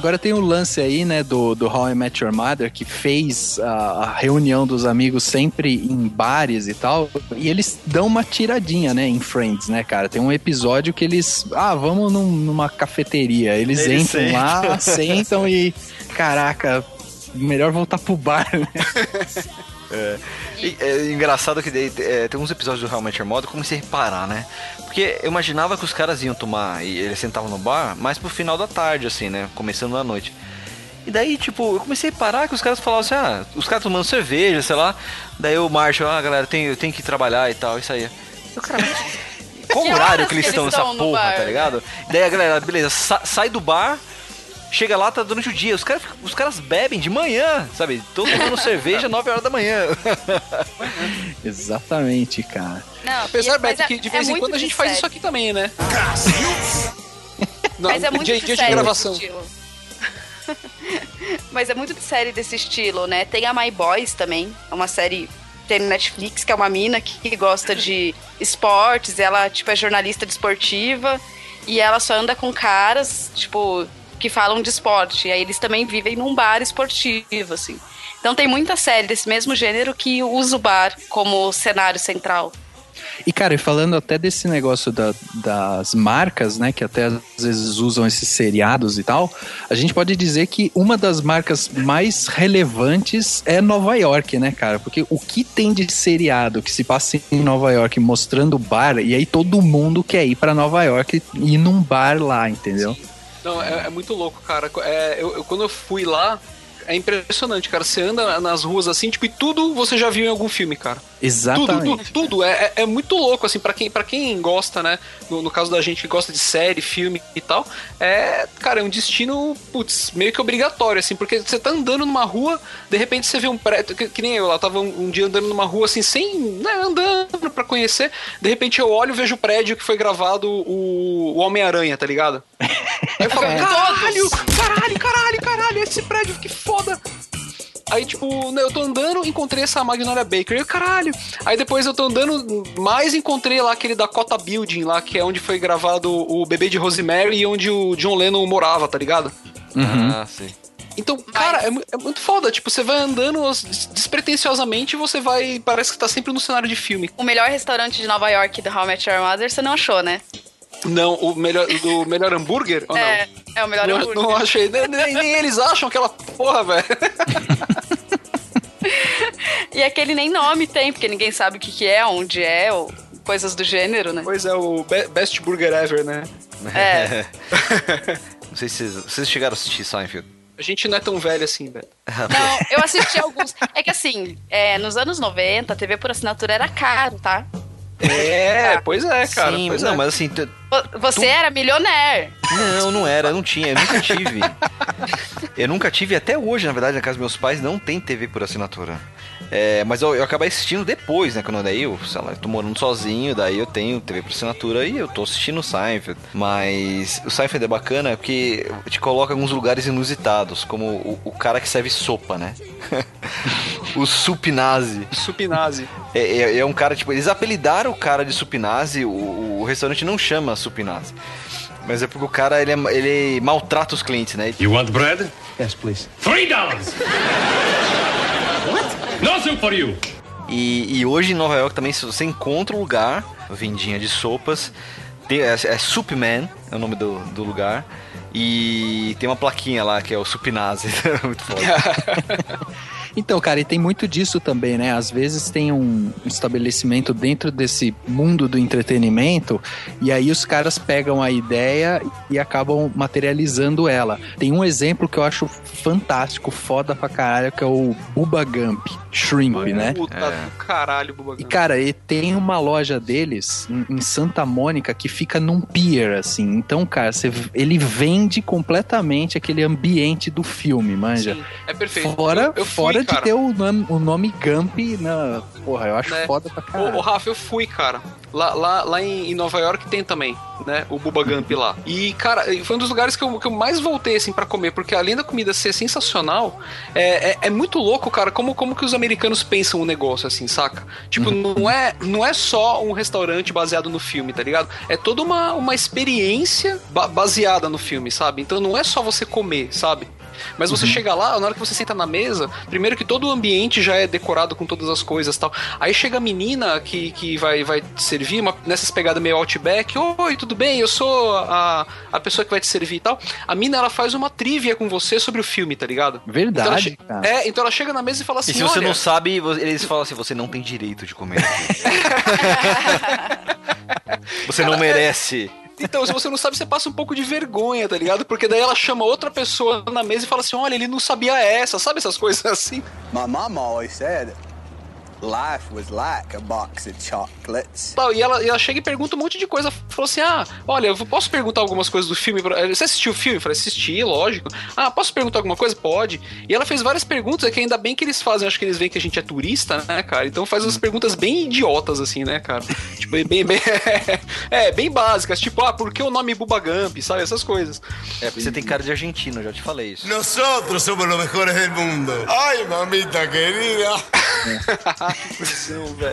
Agora tem o lance aí, né, do, do How I Met Your Mother, que fez a, a reunião dos amigos sempre em bares e tal, e eles dão uma tiradinha, né, em Friends, né, cara? Tem um episódio que eles, ah, vamos num- numa cafeteria. Eles, Eles entram sentam. lá, sentam e, caraca, melhor voltar pro bar, né? E, é engraçado que é, tem uns episódios do How I Met Your Mother, eu comecei a reparar, né? Porque eu imaginava que os caras iam tomar e eles sentavam no bar, mais pro final da tarde, assim, né? Começando da noite. E daí, tipo, eu comecei a parar que os caras falavam assim, ah, os caras tomando cerveja, sei lá. Daí o Marshall, ah, galera, tem, eu tenho que trabalhar e tal, isso aí. Eu, cara, mas qual horário que eles que estão eles nessa estão no porra, bar? tá ligado? Daí a galera, beleza, sa- sai do bar, chega lá, tá durante o dia. Os caras, os caras bebem de manhã, sabe? Todo mundo cerveja 9 horas da manhã. Exatamente, cara. Não, Apesar, Beto, é- que de é vez em muito quando a gente de faz série. isso aqui também, né? Não, Mas é muito dia, de dia de série gravação. desse estilo. Mas é muito de série desse estilo, né? Tem a My Boys também, é uma série tem no Netflix, que é uma mina que, que gosta de esportes, ela tipo é jornalista desportiva e ela só anda com caras, tipo, que falam de esporte. E aí eles também vivem num bar esportivo, assim. Então tem muita série desse mesmo gênero que usa o bar como cenário central. E, cara, e falando até desse negócio da- das marcas, né, que até às vezes usam esses seriados e tal, a gente pode dizer que uma das marcas mais relevantes é Nova York, né, cara? Porque o que tem de seriado que se passa em Nova York mostrando bar, e aí todo mundo quer ir pra Nova York e ir num bar lá, entendeu? Não, é, é muito louco, cara. É, eu, eu- quando eu fui lá, é impressionante, cara. Você anda nas ruas assim, tipo, e tudo você já viu em algum filme, cara. Exatamente. Tudo, tudo, tudo. É, é, é muito louco, assim, pra quem, pra quem gosta, né? No, no caso da gente que gosta de série, filme e tal, é, cara, é um destino, putz, meio que obrigatório, assim, porque você tá andando numa rua, de repente você vê um prédio, que, que nem eu lá, tava um, um dia andando numa rua, assim, sem, né, andando pra conhecer, de repente eu olho e vejo o prédio que foi gravado o, o Homem-Aranha, tá ligado? Aí eu falo, caralho, caralho, caralho, caralho, esse prédio, que foda. Aí, tipo, né, eu tô andando, encontrei essa Magnolia Bakery. Eu, caralho. Aí depois eu tô andando mais, encontrei lá aquele Dakota Building lá, que é onde foi gravado o Bebê de Rosemary e onde o John Lennon morava, tá ligado? Ah, sim. Então, cara, é, é muito foda. Tipo, você vai andando des- despretensiosamente e você vai. Parece que tá sempre no cenário de filme. O melhor restaurante de Nova York do How I Met Your Mother você não achou, né? Não, o melhor, do melhor hambúrguer? Ou É, é o melhor não? hambúrguer. Não, não achei. Nem, nem- nem eles acham aquela porra, velho. E aquele nem nome tem, porque ninguém sabe o que, que é, onde é, ou coisas do gênero, né? Pois é, o be- best burger ever, né? É. Não sei se vocês, vocês chegaram a assistir Seinfeld. A gente não é tão velho assim, velho. Não, eu assisti alguns. É que assim, é, nos anos 90, a TV por assinatura era caro, tá? É, pois é, cara. Sim, pois não, é. mas assim, Você era milionaire. Não, não era, eu não tinha, eu nunca tive. eu nunca tive, até hoje, na verdade, na casa dos meus pais não tem TV por assinatura. É, mas eu, eu acabei assistindo depois, né? Quando daí eu, sei lá, eu tô morando sozinho, daí eu tenho TV por assinatura e eu tô assistindo o Seinfeld. Mas o Seinfeld é bacana porque te coloca em alguns lugares inusitados, como o, o cara que serve sopa, né? o Supinazi. Supinazi. É, é- é um cara, tipo, eles apelidaram o cara de Supinazi, o, o restaurante não chama Supinazi. Mas é porque o cara, ele, é- ele maltrata os clientes, né? You want bread? Yes, please. Three dollars. what? Nothing for you. E, e hoje em Nova York também, se você encontra um lugar, vendinha de sopas, tem, é, é Supman, é o nome do, do lugar, e tem uma plaquinha lá que é o Supinazi. Muito foda. Então, cara, e tem muito disso também, né? Às vezes tem um estabelecimento dentro desse mundo do entretenimento e aí os caras pegam a ideia e acabam materializando ela. Tem um exemplo que eu acho fantástico, foda pra caralho, que é o Bubba Gump, Shrimp, né? Puta do caralho, Buba E, cara, e tem uma loja deles em, em Santa Mônica que fica num pier, assim. Então, cara, você- ele vende completamente aquele ambiente do filme, manja. Sim, é perfeito. Fora, Eu- eu fora de cara. ter o nome, o nome Gump na. Porra, eu acho Né? foda pra caralho. ô, Rafa, eu fui, cara. Lá, lá, lá em, Nova York tem também, né? O Bubba Gump lá. E, cara, foi um dos lugares que eu, que eu mais voltei, assim, pra comer, porque além da comida ser sensacional, é, é, é muito louco, cara, como, como que os americanos pensam o negócio, assim, saca? Tipo, não, é, não é só um restaurante baseado no filme, tá ligado? É toda uma, uma experiência ba- baseada no filme, sabe? Então não é só você comer, sabe? Mas você chega lá, na hora que você senta na mesa, primeiro que todo o ambiente já é decorado com todas as coisas e tal. Aí chega a menina que, que vai, vai te servir, uma, nessas pegadas meio outback. Oi, tudo bem? Eu sou a, a pessoa que vai te servir e tal. A mina, ela faz uma trivia com você sobre o filme, tá ligado? Verdade, Então ela. É, então ela chega na mesa e fala assim: E se você "Olha, não sabe, eles falam assim, você não tem direito de comer você não Cara, merece. Então, se você não sabe, você passa um pouco de vergonha, tá ligado? Porque daí ela chama outra pessoa na mesa e fala assim: olha, ele não sabia essa, sabe essas coisas assim? My mom always said life was like a box of chocolates. Tal, e, ela, e ela chega e pergunta um monte de coisa. Falou assim: Ah, olha, eu posso perguntar algumas coisas do filme? pra- Você assistiu o filme? Eu falei: Assisti, lógico. Ah, posso perguntar alguma coisa? Pode. E ela fez várias perguntas que ainda bem que eles fazem. Acho que eles veem que a gente é turista, né, cara? Então faz umas perguntas bem idiotas, assim, né, cara? tipo, bem, bem, é, bem básicas. Tipo, ah, por que o nome Bubba Gump? Sabe? Essas coisas. É, porque você tem cara de argentino, já te falei isso. Nosotros somos los mejores del mundo. Ay, mamita querida.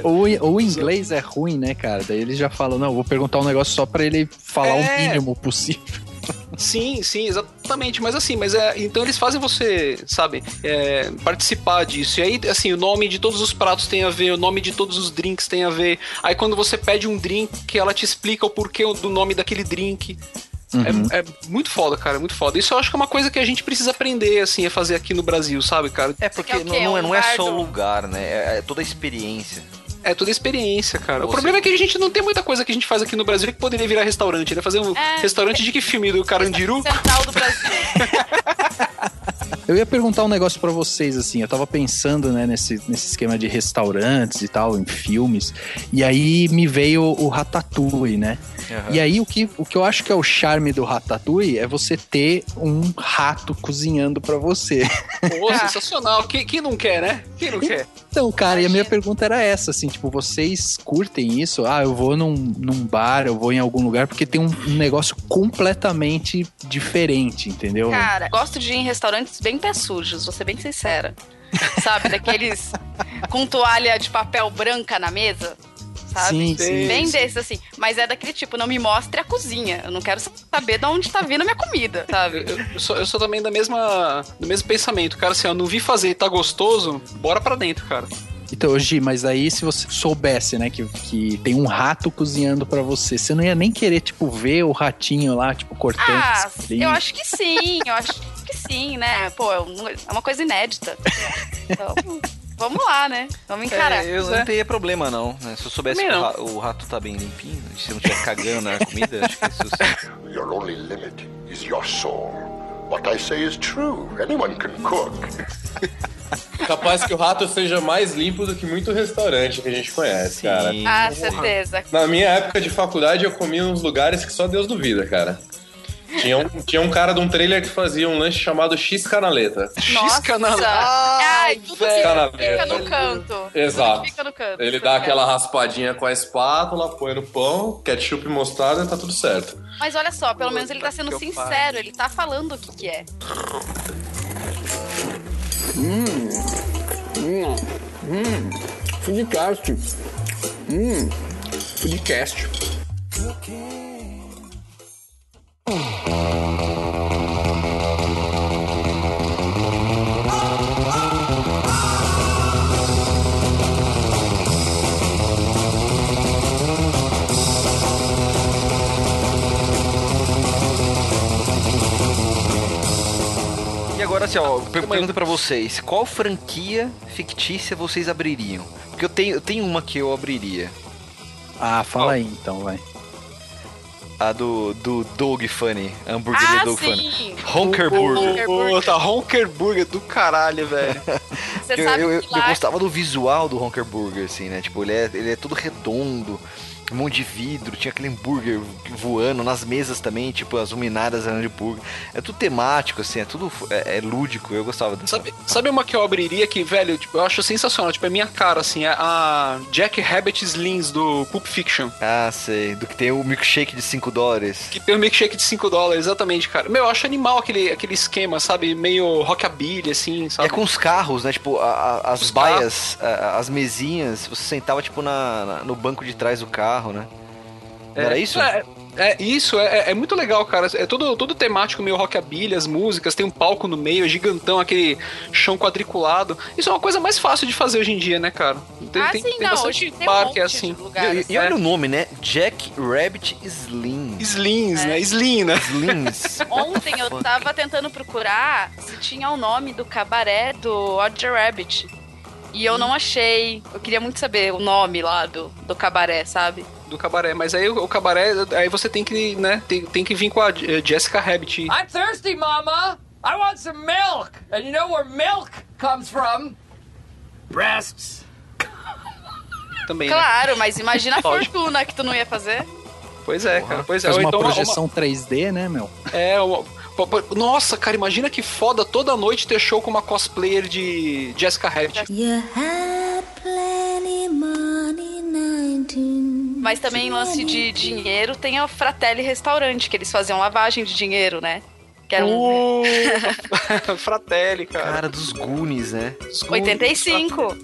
Ou, ou o inglês é ruim, né, cara? Daí eles já falam, não, vou perguntar um negócio só pra ele falar o É. mínimo possível. Sim, sim, exatamente. Mas assim, mas é. Então eles fazem você, sabe, é, participar disso. E aí, assim, o nome de todos os pratos tem a ver, o nome de todos os drinks tem a ver. Aí quando você pede um drink, ela te explica o porquê do nome daquele drink. Uhum. É, é muito foda, cara, é muito foda. Isso eu acho que é uma coisa que a gente precisa aprender, assim, a fazer aqui no Brasil, sabe, cara? É porque Que é o não, é, não é só o lugar, né? É, é toda a experiência. É toda a experiência, cara. O Você- problema é que a gente não tem muita coisa que a gente faz aqui no Brasil que poderia virar restaurante, né? Fazer um É. restaurante de que filme? Do Carandiru? Central do Brasil. Eu ia perguntar um negócio pra vocês, assim, eu tava pensando, né, nesse, nesse esquema de restaurantes e tal, em filmes, e aí me veio o Ratatouille, né? E aí o que, o que eu acho que é o charme do Ratatouille é você ter um rato cozinhando pra você. Pô, sensacional. Quem, quem não quer, né? Quem não quer? Então, cara, e a minha Imagina. pergunta era essa, assim, tipo, vocês curtem isso? Ah, eu vou num, num bar, eu vou em algum lugar, porque tem um, um negócio completamente diferente, entendeu? Cara, gosto de ir em restaurantes bem pé sujos, vou ser bem sincera. sabe? Daqueles com toalha de papel branca na mesa. Sabe? Sim, sim, Bem sim. desse, assim. Mas é daquele tipo, não me mostre a cozinha. Eu não quero saber de onde tá vindo a minha comida, sabe? Eu, eu sou, eu sou também da mesma, do mesmo pensamento, cara. Assim, eu não vi fazer e tá gostoso, bora pra dentro, cara. Então, Gi, mas aí se você soubesse, né, que, que tem um rato cozinhando pra você, você não ia nem querer, tipo, ver o ratinho lá, tipo, cortando. Ah, eu acho que sim, eu acho que sim, né? Pô, é é uma coisa inédita. Então, vamos lá, né? Vamos encarar. É, eu não teria problema, não. né? Se eu soubesse que Também o, ra- o rato tá bem limpinho, se não estiver cagando na comida, acho que isso. Your only limit is your soul. What I say is true. Anyone can cook. Capaz que o rato seja mais limpo do que muito restaurante que a gente conhece, cara. Ah, certeza. Na minha época de faculdade, eu comia nos lugares que só Deus duvida, cara. Tinha um, tinha um cara de um trailer que fazia um lanche chamado X Canaleta. Nossa! Ai, tudo que Canaleta. fica no canto. Exato. Fica no canto. Ele dá aquela raspadinha com a espátula, põe no pão, ketchup e mostarda e tá tudo certo. Mas olha só, pelo menos ele tá sendo sincero, ele tá falando o que que é. Hum. Hum. Hum. Foodcast. Hum. Foodcast. E agora, assim, ó, per- pergunta pra vocês: qual franquia fictícia vocês abririam? Porque eu tenho, eu tenho uma que eu abriria. Ah, fala aí então, vai. A do, do Dog Funny, a hamburgueria Ah, Dog sim. Funny. Honker Burger. Puta, Honker Burger do caralho, velho. Você Eu, sabe eu, eu, que lá... gostava do visual do Honker Burger, assim, né? Tipo, ele é, ele é todo redondo, um monte de vidro, tinha aquele hambúrguer voando nas mesas também, tipo, as luminárias eram de hambúrguer. É tudo temático, assim, é tudo é, é lúdico, eu gostava dessa. Sabe, sabe uma que eu abriria que, velho, tipo, eu acho sensacional, tipo, é minha cara, assim, é a Jack Rabbit Slings do Pulp Fiction. Ah, sei. Do que tem o milkshake de 5 dólares. Que tem um milkshake de 5 dólares, exatamente, cara. Meu, eu acho animal aquele, aquele esquema, sabe? Meio rockabilly, assim, sabe? é com os carros, né? Tipo, a- a- as Os baias, a- as mesinhas, você sentava, tipo, na, na- no banco de trás do carro, né? Não era isso? É, é isso, é, é muito legal, cara. É todo, todo temático, meio rockabilly, as músicas, tem um palco no meio, é gigantão, aquele chão quadriculado. Isso é uma coisa mais fácil de fazer hoje em dia, né, cara? Tem, Ah, tem, sim, tem não, bastante hoje tem um bar monte que é de assim. lugares. E, e olha o nome, né? Jack Rabbit Slim. Slings, É. né? Slim, né? Slims. Ontem eu tava tentando procurar se tinha o nome do cabaré do Roger Rabbit. E eu não achei. Eu queria muito saber o nome lá do, do cabaré, sabe? Do cabaré. Mas aí o, o cabaré, aí você tem que, né? Tem, tem que vir com a eh, Jessica Rabbit. I'm thirsty, Mama. I want some milk. And you know where milk comes from? Breasts. Também, né? Claro, mas imagina a fortuna que tu não ia fazer. Pois é, cara. Pois é. Faz uma então projeção 3D, né, meu? É, uma- nossa, cara, imagina que foda toda noite ter show com uma cosplayer de Jessica Rabbit. You had plenty money 19. Mas também em lance de dinheiro tem a Fratelli Restaurante, que eles faziam lavagem de dinheiro, né? Que era um. Uh, Fratelli, cara. Cara, dos Goonies, né? 85.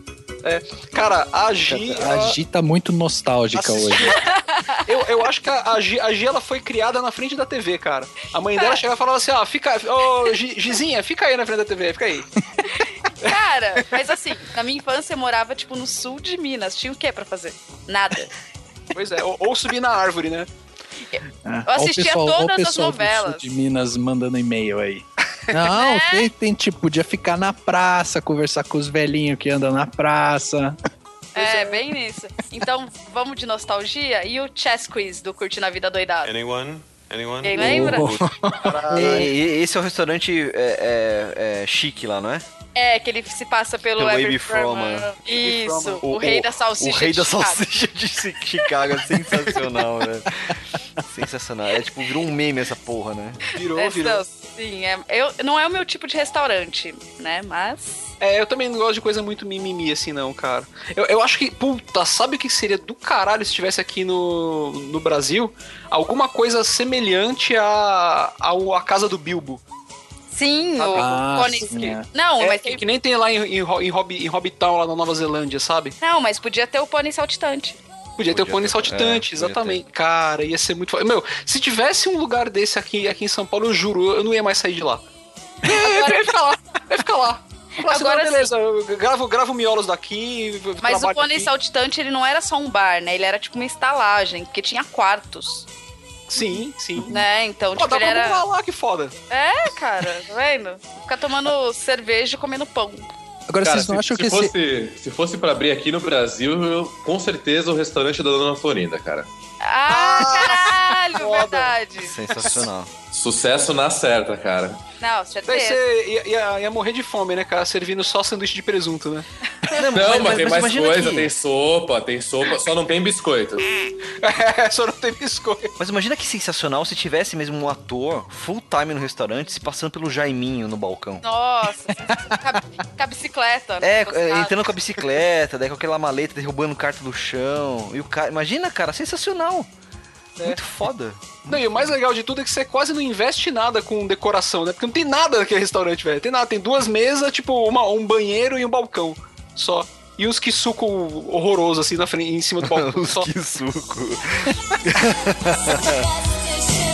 É, cara, a Gi. A Gi tá muito nostálgica hoje. Eu, eu acho que a, Gi, a Gi, ela foi criada na frente da TV, cara. A mãe dela chegava e falava assim: ó, fica. Ô, Gi- Gizinha, fica aí na frente da TV, fica aí. Cara, mas assim, na minha infância eu morava, tipo, no sul de Minas. Tinha o que pra fazer? Nada. Pois é, ou, ou subir na árvore, né? Eu assistia pessoal, todas as novelas. sul de Minas mandando e-mail aí. Não, tem, tem tipo, podia ficar na praça, conversar com os velhinhos que andam na praça. É, bem nisso. Então, vamos de nostalgia? E o Chess Quiz do Curtindo a Vida Doidado? Anyone? Anyone? Quem lembra? E- e- esse é o restaurante é, é- é chique lá, não é? É, que ele se passa pelo, Pelo Every. Furman. Isso, o, rei da salsicha. O rei de da Chicago. salsicha de Chi- Chicago, é sensacional, né? Sensacional. É tipo, virou um meme essa porra, né? Virou, É, virou. não, sim, é, eu, não é o meu tipo de restaurante, né? Mas. É, eu também não gosto de coisa muito mimimi assim, não, cara. Eu, eu acho que, puta, sabe o que seria do caralho se estivesse aqui no, no Brasil? Alguma coisa semelhante a, a, a casa do Bilbo. Sim, o Ah, Pony. sim, é. Não, É, mas que, que nem tem lá em, em, em, Hobb- em Hobbitown, lá na Nova Zelândia, sabe? Não, mas podia ter o pônei saltitante. Podia ter o Podia pônei saltitante, é, podia exatamente. Cara, ia ser muito foda. Meu, se tivesse um lugar desse aqui, aqui em São Paulo, eu juro, eu não ia mais sair de lá. Eu ia ficar lá, eu ia ficar lá. Falar assim, Agora não, beleza, eu gravo, gravo miolos daqui. Mas o pônei aqui. saltitante, ele não era só um bar, né? Ele era tipo uma estalagem, porque tinha quartos. Sim, sim. Né? Então, Pô, tipo, dá ele pra era. lá, que foda. É, cara, tá vendo? Ficar tomando cerveja e comendo pão. Agora, Cara, vocês não se, acham se que esse... fosse, se fosse pra abrir aqui no Brasil, eu, com certeza o restaurante da Dona Florinda, cara. Ah, caralho, verdade. Sensacional. Sucesso na certa, cara. Não, certeza. você ia, ia- ia morrer de fome, né, cara? Servindo só sanduíche de presunto, né? Não, mas, tem mais imagina coisa, que- tem sopa, tem sopa, só não tem biscoito. É, só não tem biscoito. Mas imagina que sensacional se tivesse mesmo um ator full time no restaurante se passando pelo Jaiminho no balcão. Nossa, com a, bicicleta. né? É, é, entrando com a bicicleta, daí com aquela maleta derrubando carta do chão. E o cara. Imagina, cara, sensacional. Muito foda. Não, e o mais legal de tudo é que você quase não investe nada com decoração, né? Porque não tem nada naquele restaurante, velho. Tem nada, tem duas mesas, tipo, uma, um banheiro e um balcão. Só. E uns que suco horroroso, assim, na frente, em cima do balcão. só. que suco.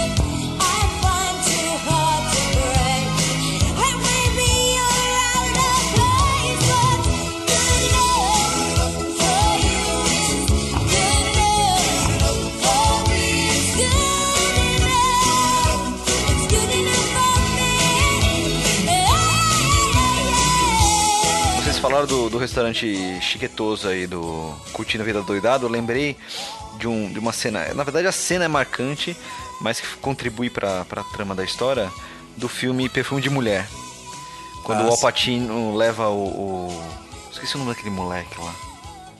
falaram do, do restaurante chiquetoso aí, do Curtindo a Vida Doidado, eu lembrei de, um, de uma cena. Na verdade, a cena é marcante, mas que contribui pra, pra trama da história do filme Perfume de Mulher. Quando Ah, o. Alpatino leva o, o- Esqueci o nome daquele moleque lá.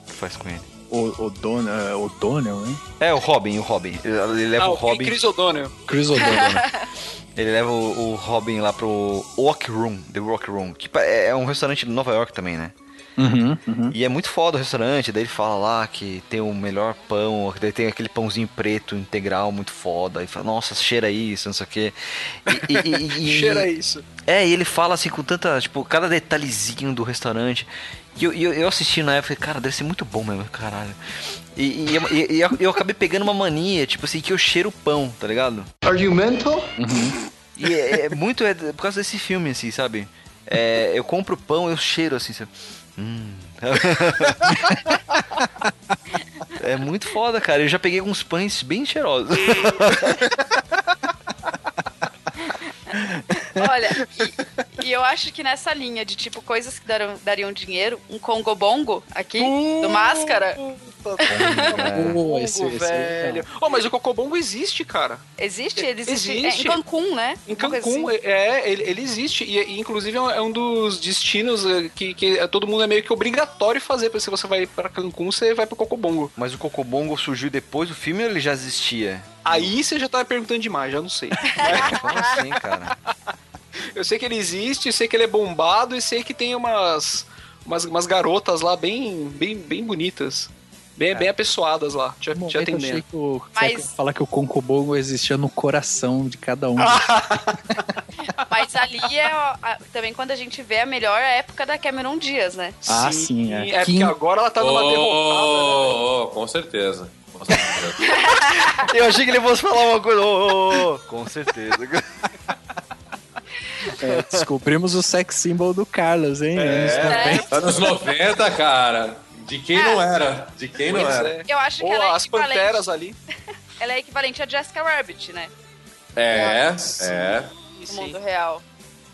O que faz com ele? O, o Donald, o Donald, né? É, o Robin, o Robin. Ele leva Ah, o o Robin. Chris O'Donnell. Chris O'Donnell. Ele leva o, o Robin lá pro Walk Room, The Walk Room, que pa- é um restaurante de Nova York também, né? Uhum, uhum. E é muito foda o restaurante, daí ele fala lá que tem o melhor pão, daí tem aquele pãozinho preto integral muito foda, e fala, nossa, cheira isso, não sei o quê. E, e- e- Cheira isso. É, e ele fala assim com tanta, tipo, cada detalhezinho do restaurante. E eu, eu, eu assisti na época, cara, deve ser muito bom mesmo, caralho. E, e, e- e eu, acabei pegando uma mania, tipo assim, que eu cheiro o pão, tá ligado? Are you mental? E é, é muito é por causa desse filme, assim, sabe? É, eu compro pão, eu cheiro assim, sabe? Hum. é muito foda, cara. Eu já peguei uns pães bem cheirosos. Olha, e, eu acho que nessa linha de tipo coisas que darão, dariam dinheiro, um Congo Bongo aqui, do Máscara, Pô, esse, esse velho. Oh, mas o Cocobongo existe, cara. existe? Ele existe, Existe. É, em Cancún, né? Em Cancún, assim. é, ele, ele existe. E, e, inclusive, é um- é dos destinos eh, que, que é- todo mundo é meio que obrigatório fazer. Porque se você vai pra Cancún, você vai pro Cocobongo. Mas o Cocobongo surgiu depois do filme ou ele já existia? Aí você já tá perguntando demais, já não sei. Como assim, cara? Eu sei que ele existe, sei que ele é bombado e sei que tem umas, umas, umas garotas lá bem, bem, bem bonitas. Bem, bem apessoadas lá, te, te eu atendendo. que o, Mas- você ia falar que o Concobongo existia no coração de cada um. Mas ali é a- também quando a gente vê a melhor época da Cameron Dias, né? Ah, sim, é. É Que- porque agora ela tá numa derrotada. Oh, oh, com certeza. Com certeza. Eu achei que ele fosse falar uma coisa. ô, ô, ô. Com certeza. É, descobrimos o sex symbol do Carlos, hein? Anos 90. Anos 90, cara. De quem não era? De quem não Pois era? é. Eu acho que Ou ela é as equivalente. panteras ali. Ela é equivalente a Jessica Rabbit, né? É, é. No mundo real.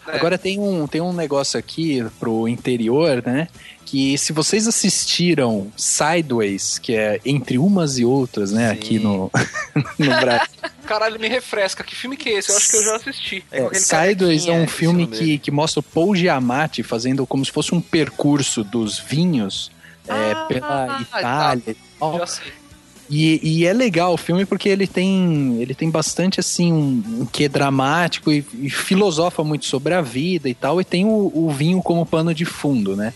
Agora tem um, tem um negócio aqui pro interior, né? Que se vocês assistiram Sideways, que é entre umas e outras, né? Aqui no, no Brasil. Caralho, me refresca. Que filme que é esse? Eu acho que eu já assisti. É, Sideways é um filme que, que mostra o Paul Giamatti fazendo como se fosse um percurso dos vinhos é, pela Itália e tal. Já sei. E, e é legal o filme porque ele tem, ele tem bastante assim um, um quê dramático e, e filosofa muito sobre a vida e tal, e tem o, o vinho como pano de fundo, né?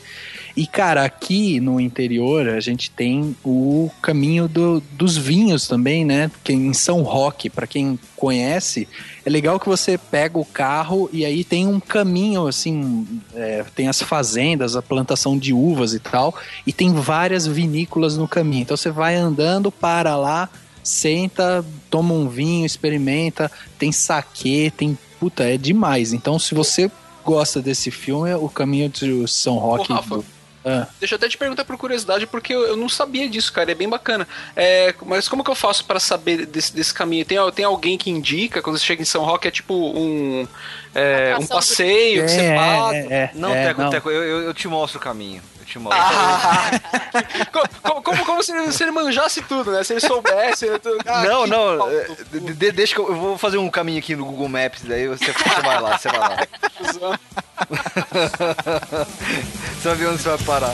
E, cara, aqui no interior a gente tem o caminho do- dos vinhos também, né? Que em São Roque, pra quem conhece, é legal que você pega o carro e aí tem um caminho, assim, é, tem as fazendas, a plantação de uvas e tal, e tem várias vinícolas no caminho. Então você vai andando, para lá, senta, toma um vinho, experimenta, tem saquê, tem. Puta, é demais. Então, se você gosta desse filme, o caminho de São Roque. Ô, Rafa. do- Ah. Deixa eu até te perguntar por curiosidade, porque eu, eu não sabia disso, cara. É bem bacana. É, mas como que eu faço pra saber desse, desse caminho? Tem, tem alguém que indica quando você chega em São Roque? É tipo um, é, um passeio que você É, paga? é, é, Não, é, Teco, não. Teco, eu, eu, eu te mostro o caminho. Mostro. como, como, como se, ele, se ele manjasse tudo, né? Se ele soubesse. tô- ah, não, não, é, de- de- deixa que eu, eu vou fazer um caminho aqui no Google Maps, daí você, você vai lá, você vai lá. você vai ver onde você vai parar.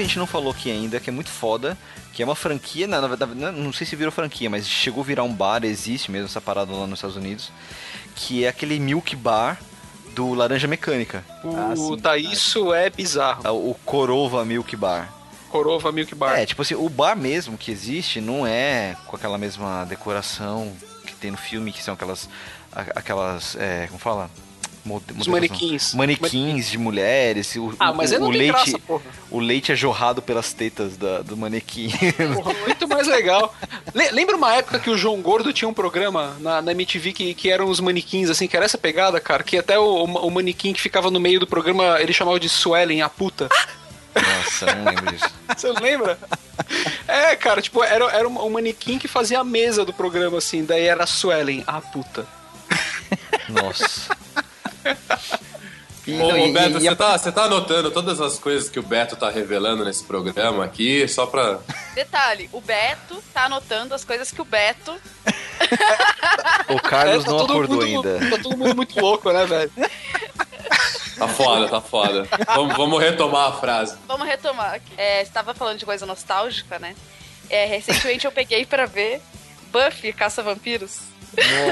Que a gente não falou aqui ainda, que é muito foda, que é uma franquia, na, na verdade, não- sei se virou franquia, mas chegou a virar um bar, existe mesmo essa parada lá nos Estados Unidos, que é aquele Milk Bar do Laranja Mecânica. Puta, isso é bizarro. É O Corova Milk Bar. Corova Milk Bar. É, tipo assim, o bar mesmo que existe não é com aquela mesma decoração que tem no filme, que são aquelas. aquelas. É, como fala? Os manequins. Manequins de mulheres. O, Ah, o- mas aí não o leite, graça, porra. O leite é jorrado pelas tetas da- do manequim. Porra, muito mais legal. Le- Lembra uma época que o João Gordo tinha um programa na, na MTV que, que eram os manequins, assim, que era essa pegada, cara? Que até o, o manequim que ficava no meio do programa, ele chamava de Swellen, a puta. Nossa, eu não lembro disso. Você não lembra? É, cara, tipo, era, era um, manequim que fazia a mesa do programa, assim, daí era Swellen, a puta. Nossa. Ô, não, ô, e- Beto, e você a- tá, você tá anotando todas as coisas que o Beto tá revelando nesse programa aqui, só pra. Detalhe, o Beto tá anotando as coisas que o Beto. O Carlos É, tá não acordou mundo- ainda. Tá todo mundo muito louco, né, velho? Tá foda, tá foda. vamos, vamos retomar a frase. Vamos retomar. É, você tava falando de coisa nostálgica, né? É, recentemente eu peguei pra ver Buffy Caça Vampiros.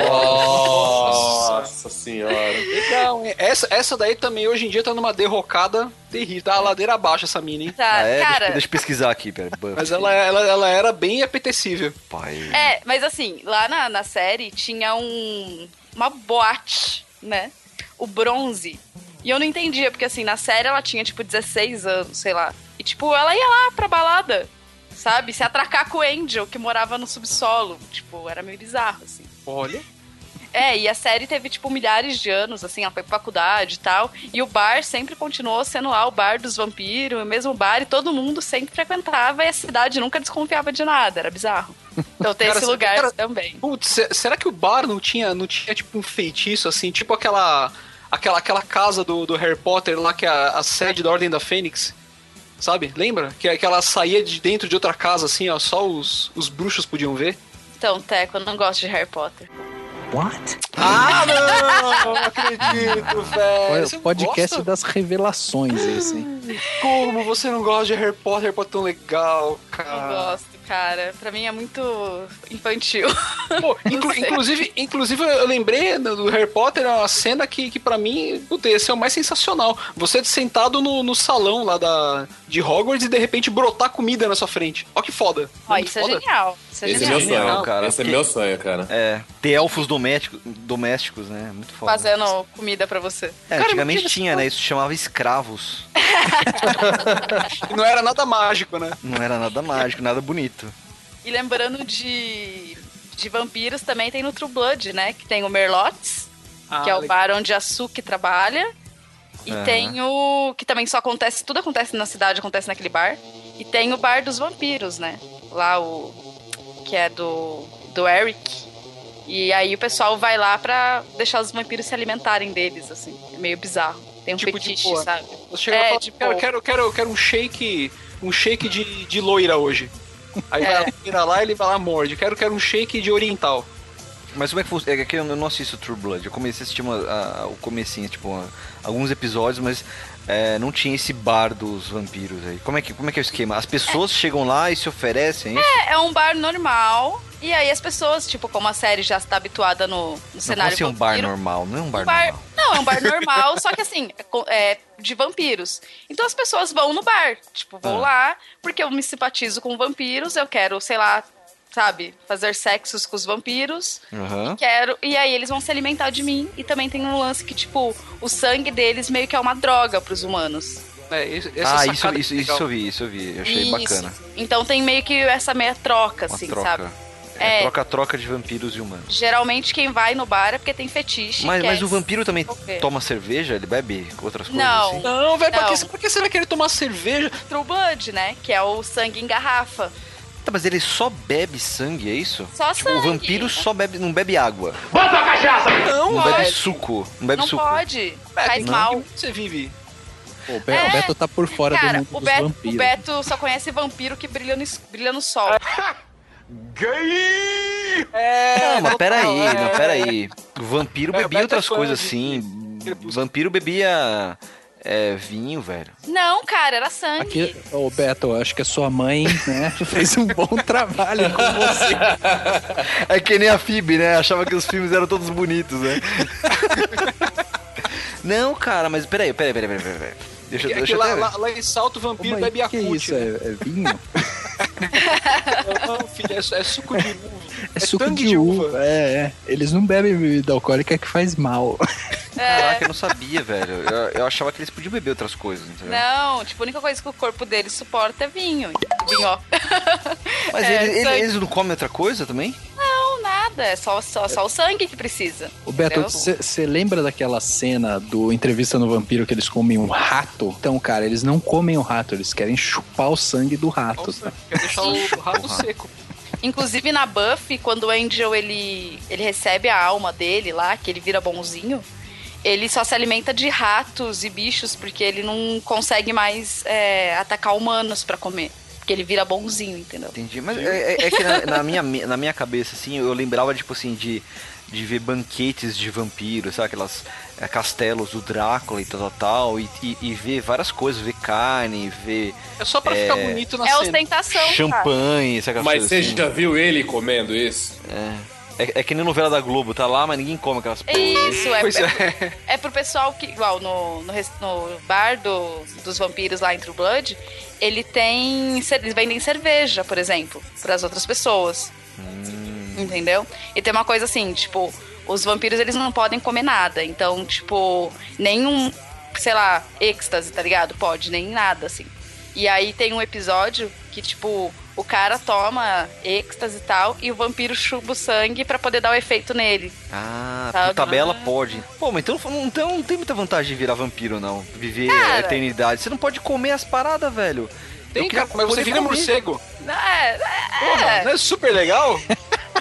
Nossa senhora. Legal, hein? Essa, essa daí também hoje em dia tá numa derrocada terrível. Tá a ladeira abaixo essa mina, hein? Tá, Ah, é? cara. Deixa, deixa eu pesquisar aqui, pera. Mas ela, ela, ela era bem apetecível. Pai. É, mas assim, lá na, na série tinha um. uma boate, né? O bronze. E eu não entendia, porque assim, na série ela tinha tipo 16 anos, sei lá. E tipo, ela ia lá pra balada, sabe? Se atracar com o Angel, que morava no subsolo. Tipo, era meio bizarro, assim. Olha. É, e a série teve, tipo, milhares de anos, assim, ela foi pra faculdade e tal. E o bar sempre continuou sendo lá o bar dos vampiros, o mesmo bar, e todo mundo sempre frequentava e a cidade nunca desconfiava de nada, era bizarro. Então tem Cara, esse lugar cara, também. Putz, se- será que o bar não tinha, não tinha tipo um feitiço assim, tipo aquela aquela, aquela casa do, do Harry Potter lá que é a, a sede da Ordem da Fênix? Sabe? Lembra? Que, que ela saía de dentro de outra casa assim, ó, só os, os bruxos podiam ver. Então, Teco, eu não gosto de Harry Potter. What? Ah, não! Não acredito, velho. Você não podcast gosta? das revelações esse. Como você não gosta de Harry Potter? Harry Potter é tão legal, Não cara. gosto, cara. Pra mim é muito infantil. Pô, inclu- sei. inclusive, inclusive, eu lembrei do Harry Potter, é uma cena que, que pra mim, puta, esse é o mais sensacional. Você sentado no, no salão lá da, de Hogwarts e de repente brotar comida na sua frente. Ó que foda. Ó, isso é foda. genial. Isso é Esse é genial. meu sonho, cara. Esse é meu sonho, cara. É, ter elfos domésticos, domésticos, né? Muito foda. Fazendo comida pra você. É, Cara, antigamente tinha, né? Isso chamava escravos. Não era nada mágico, né? Não era nada mágico, nada bonito. E lembrando de, de vampiros, também tem no True Blood, né? Que tem o Merlots, Ah, que é o legal. bar onde a Suki trabalha. E Aham. tem o. que também só acontece. Tudo acontece na cidade, acontece naquele bar. E tem o bar dos vampiros, né? Lá o. que é do. do Eric. E aí o pessoal vai lá pra deixar os vampiros se alimentarem deles, assim. É meio bizarro. Tem um Tipo de fetiche, boa. sabe? Você chega É, e fala, tipo- quero, quero, quero, quero um shake. Um shake de, de loira hoje. Aí vai É. a loira lá ele vai lá morde. Quero, quero um shake de oriental. Mas como é que funciona? É que eu não assisto True Blood. Eu comecei a assistir uma, a- o comecinho, tipo, uma- alguns episódios, mas é, não tinha esse bar dos vampiros aí. Como é que, como é, que é o esquema? As pessoas chegam lá e se oferecem, é isso? É, é um bar normal. E aí as pessoas, tipo, como a série já está habituada no, no Não cenário pode ser um bar vampiro, normal, não é um bar, um bar- normal. Não, é um bar normal, só que assim, é é de vampiros. Então as pessoas vão no bar. Tipo, vou Ah. lá, porque eu me simpatizo com vampiros, eu quero, sei lá, sabe, fazer sexos com os vampiros. Aham. Quero. E aí eles vão se alimentar de mim. E também tem um lance que, tipo, o sangue deles meio que é uma droga pros humanos. É, isso, Ah, isso, isso, isso eu vi, isso eu vi. Eu achei Isso. bacana. Então tem meio que essa meia troca, Uma assim, troca. sabe? É, É. troca-troca de vampiros e humanos. Geralmente quem vai no bar é porque tem fetiche. Mas, mas o vampiro também toma cerveja? Ele bebe outras coisas Não. assim? Não, velho, pra Não. que, pra que você vai querer tomar cerveja? True Blood, né? Que é o sangue em garrafa. Tá, mas ele só bebe sangue, é isso? Só tipo, sangue. o vampiro só bebe, não bebe água. Bota a cachaça! Não, Não bebe suco. Não bebe não suco. pode. Faz não. mal. Você vive. Pô, o Be- É. o Beto tá por fora do Cara, mundo o dos Beto, o. Beto só conhece vampiro que brilha no, brilha no sol. Gay! É, Não, mas peraí, é. não, peraí. O vampiro É, o bebia Beto é outras coisas de- assim. Vampiro bebia é, vinho, velho. Não, cara, era sangue. Aqui, ô Beto, eu acho que a sua mãe, né, fez um bom trabalho com você. É que nem a Phoebe, né? Achava que os filmes eram todos bonitos, né? Não, cara, mas peraí, peraí, peraí, peraí, peraí. Deixa, É deixa eu lá, até lá, lá em Salto, o Ô, vampiro mãe, bebe que, que é isso? É, é vinho? Não, filho, é, é suco de uva. É, suco tangue de uva. É, é. Eles não bebem bebida alcoólica que faz mal. Caraca, eu não sabia, velho. Eu, eu achava que eles podiam beber outras coisas, entendeu? Não, tipo, a única coisa que o corpo dele suporta é vinho. Vinho, ó. Mas É, eles, sangue. eles não comem outra coisa também? Não, nada. É só, só, só o sangue que precisa. Ô Beto, você lembra daquela cena do Entrevista no Vampiro que eles comem um rato? Então, cara, eles não comem o rato, eles querem chupar o sangue do rato. tá? Quer deixar o rato seco. Inclusive na Buffy, quando o Angel ele, ele recebe a alma dele lá, que ele vira bonzinho, ele só se alimenta de ratos e bichos porque ele não consegue mais é, atacar humanos pra comer. Porque ele vira bonzinho, entendeu? Entendi. Mas é, é- é que na, na minha, na minha cabeça, assim, eu lembrava, tipo assim, de, de ver banquetes de vampiros, sabe? Aquelas é, castelos do Drácula e tal, tal, tal. E, e, e ver várias coisas, ver carne, ver. É só pra ficar bonito na É cena. ostentação. Champanhe, sabe aquelas Mas você assim? já viu ele comendo isso? É. É, é que nem novela da Globo, tá lá, mas ninguém come aquelas porra. Isso, é, é, é pro pessoal que, igual no, no, no bar do, dos vampiros lá em True Blood, ele tem. Eles vendem cerveja, por exemplo, pras outras pessoas. Entendeu? E tem uma coisa assim, tipo, os vampiros eles não podem comer nada. Então, tipo, nenhum, sei lá, êxtase, tá ligado? Pode, nem nada, assim. E aí tem um episódio que, tipo, o cara toma êxtase e tal, e o vampiro chupa o sangue pra poder dar o efeito nele. Ah, Sabe? por tabela pode. Pô, mas então não, então não tem muita vantagem de virar vampiro, não. Viver Cara. a eternidade. Você não pode comer as paradas, velho. Tem, cara, mas você vira comer. morcego. É, é, Porra, é. não é super legal?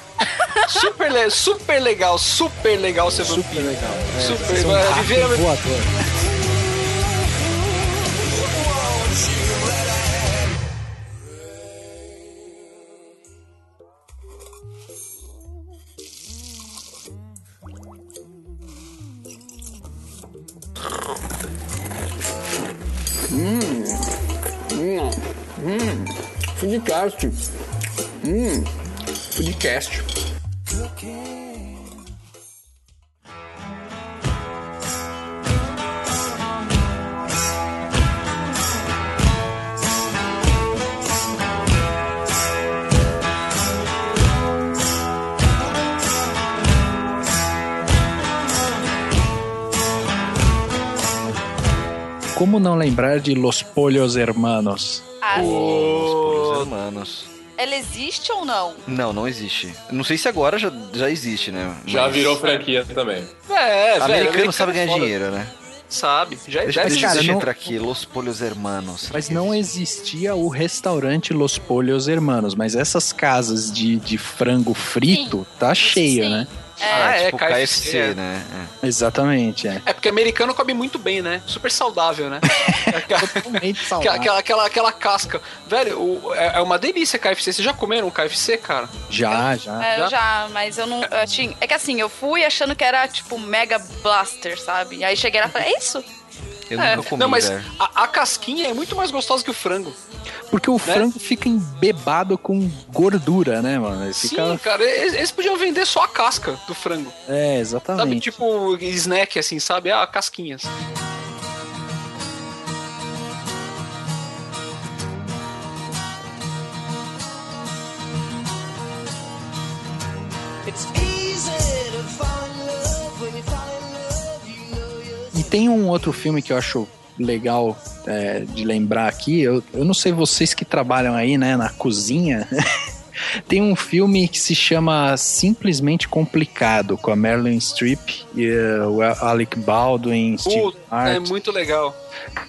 super, le super legal, super legal ser vampiro. legal. Super, São vai rato viver a- voador. Hum, hum, Foodcast. Hum, Foodcast. Como não lembrar de Los Pollos Hermanos? Ah, Os hermanos. ela existe ou não? Não, não existe. Não sei se agora já, já existe, né? Já Mas virou franquia também. É, velho, Americano sabe ganhar foda. dinheiro, né? Sabe, já Deixa, deve deixa, cara, deixa eu não- entrar aqui. Los Pollos Hermanos. Mas não existia o restaurante Los Pollos Hermanos, mas essas casas de, de frango frito tá cheia, Sim. né? Ah, é, tipo KFC, KFC, é. né? Exatamente, é. É porque americano come muito bem, né? Super saudável, né? Totalmente aquela, saudável. aquela, aquela, aquela casca. Velho, o- é, é uma delícia KFC. Vocês já comeram um KFC, cara? Já, já. É, eu já, mas eu não. Eu tinha, é que assim, eu fui achando que era tipo Mega Blaster, sabe? Aí cheguei lá e falei, é isso? Eu É, nunca comi, não, mas a, a casquinha é muito mais gostosa que o frango. Porque o frango fica embebado com gordura, né, mano? Ele Sim, Fica... cara, eles, eles podiam vender só a casca do frango. É, Sabe, exatamente. tipo snack, assim, sabe? Ah, casquinhas. E tem um outro filme que eu acho legal é, de lembrar aqui. Eu, eu não sei vocês que trabalham aí, né, na cozinha. tem um filme que se chama Simplesmente Complicado, com a Marilyn Streep e eh, o Alec Baldwin, Steve Puta, é muito legal.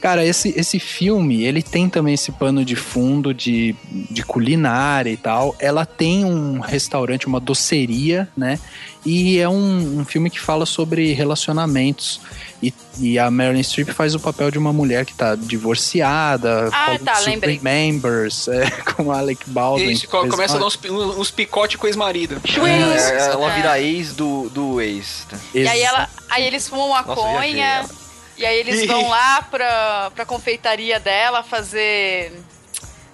Cara, esse, esse filme, ele tem também esse pano de fundo de, de culinária e tal. Ela tem um restaurante, uma doceria, né? E é um, um filme que fala sobre relacionamentos. E, e a Marilyn Streep faz o papel de uma mulher que tá divorciada, Ah, tá, lembrei. Members, é, com o Alec Baldwin. Isso, começa a uma- dar uns, uns picotes com o ex-marido. É, ela É. vira ex do, do ex. né? E aí, ela, aí eles fumam maconha. ela. E aí eles vão lá pra, pra confeitaria dela fazer.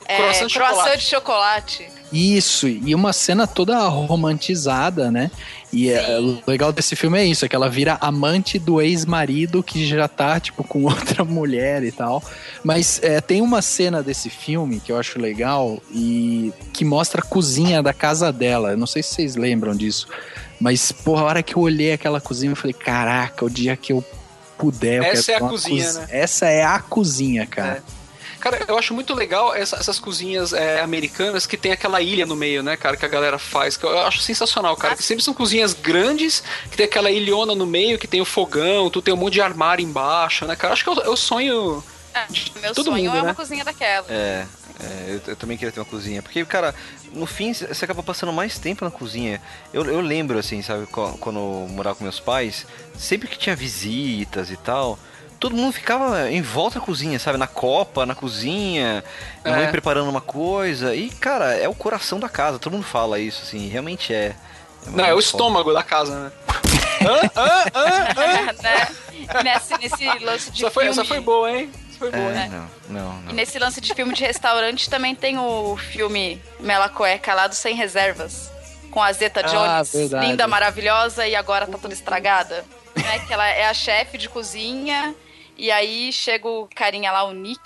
É, Croissant de croissant chocolate. de chocolate. Isso, e uma cena toda romantizada, né? E é, o legal desse filme é isso, é que ela vira amante do ex-marido que já tá, tipo, com outra mulher e tal. Mas é, tem uma cena desse filme que eu acho legal e que mostra a cozinha da casa dela. Eu não sei se vocês lembram disso. Mas, porra, a hora que eu olhei aquela cozinha, eu falei, caraca, o dia que eu puder... eu Essa quero é a cozinha, cozi- né? Essa é a cozinha, cara. Cara, eu acho muito legal essa- essas cozinhas é, americanas que tem aquela ilha no meio, né, cara, que a galera faz. Que eu acho sensacional, cara. Que sempre são cozinhas grandes, que tem aquela ilhona no meio, que tem o fogão, tu tem um monte de armário embaixo, né, cara? Acho que é o, é o sonho. Meu todo sonho mundo, é uma né? cozinha daquela. É, é, eu, eu também queria ter uma cozinha. Porque, cara, no fim você acaba passando mais tempo na cozinha. Eu, eu lembro, assim, sabe, quando eu morava com meus pais, sempre que tinha visitas e tal. Todo mundo ficava em volta da cozinha, sabe? Na copa, na cozinha, É. mãe preparando uma coisa. E, cara, é o coração da casa. Todo mundo fala isso, assim, realmente é. Não, é o estômago da casa, né? Hã? Hã? Hã? Hã? né? Nesse, nesse lance de Essa foi, filme. essa foi boa, hein? Essa foi boa, É, hein? não, não, não. E nesse lance de filme de restaurante também tem o filme Mela Cueca lá do Sem Reservas. Com a Zeta Ah, Jones, verdade. linda, maravilhosa e agora tá toda estragada. Né? Que ela é a chefe de cozinha e aí chega o carinha lá, o Nick,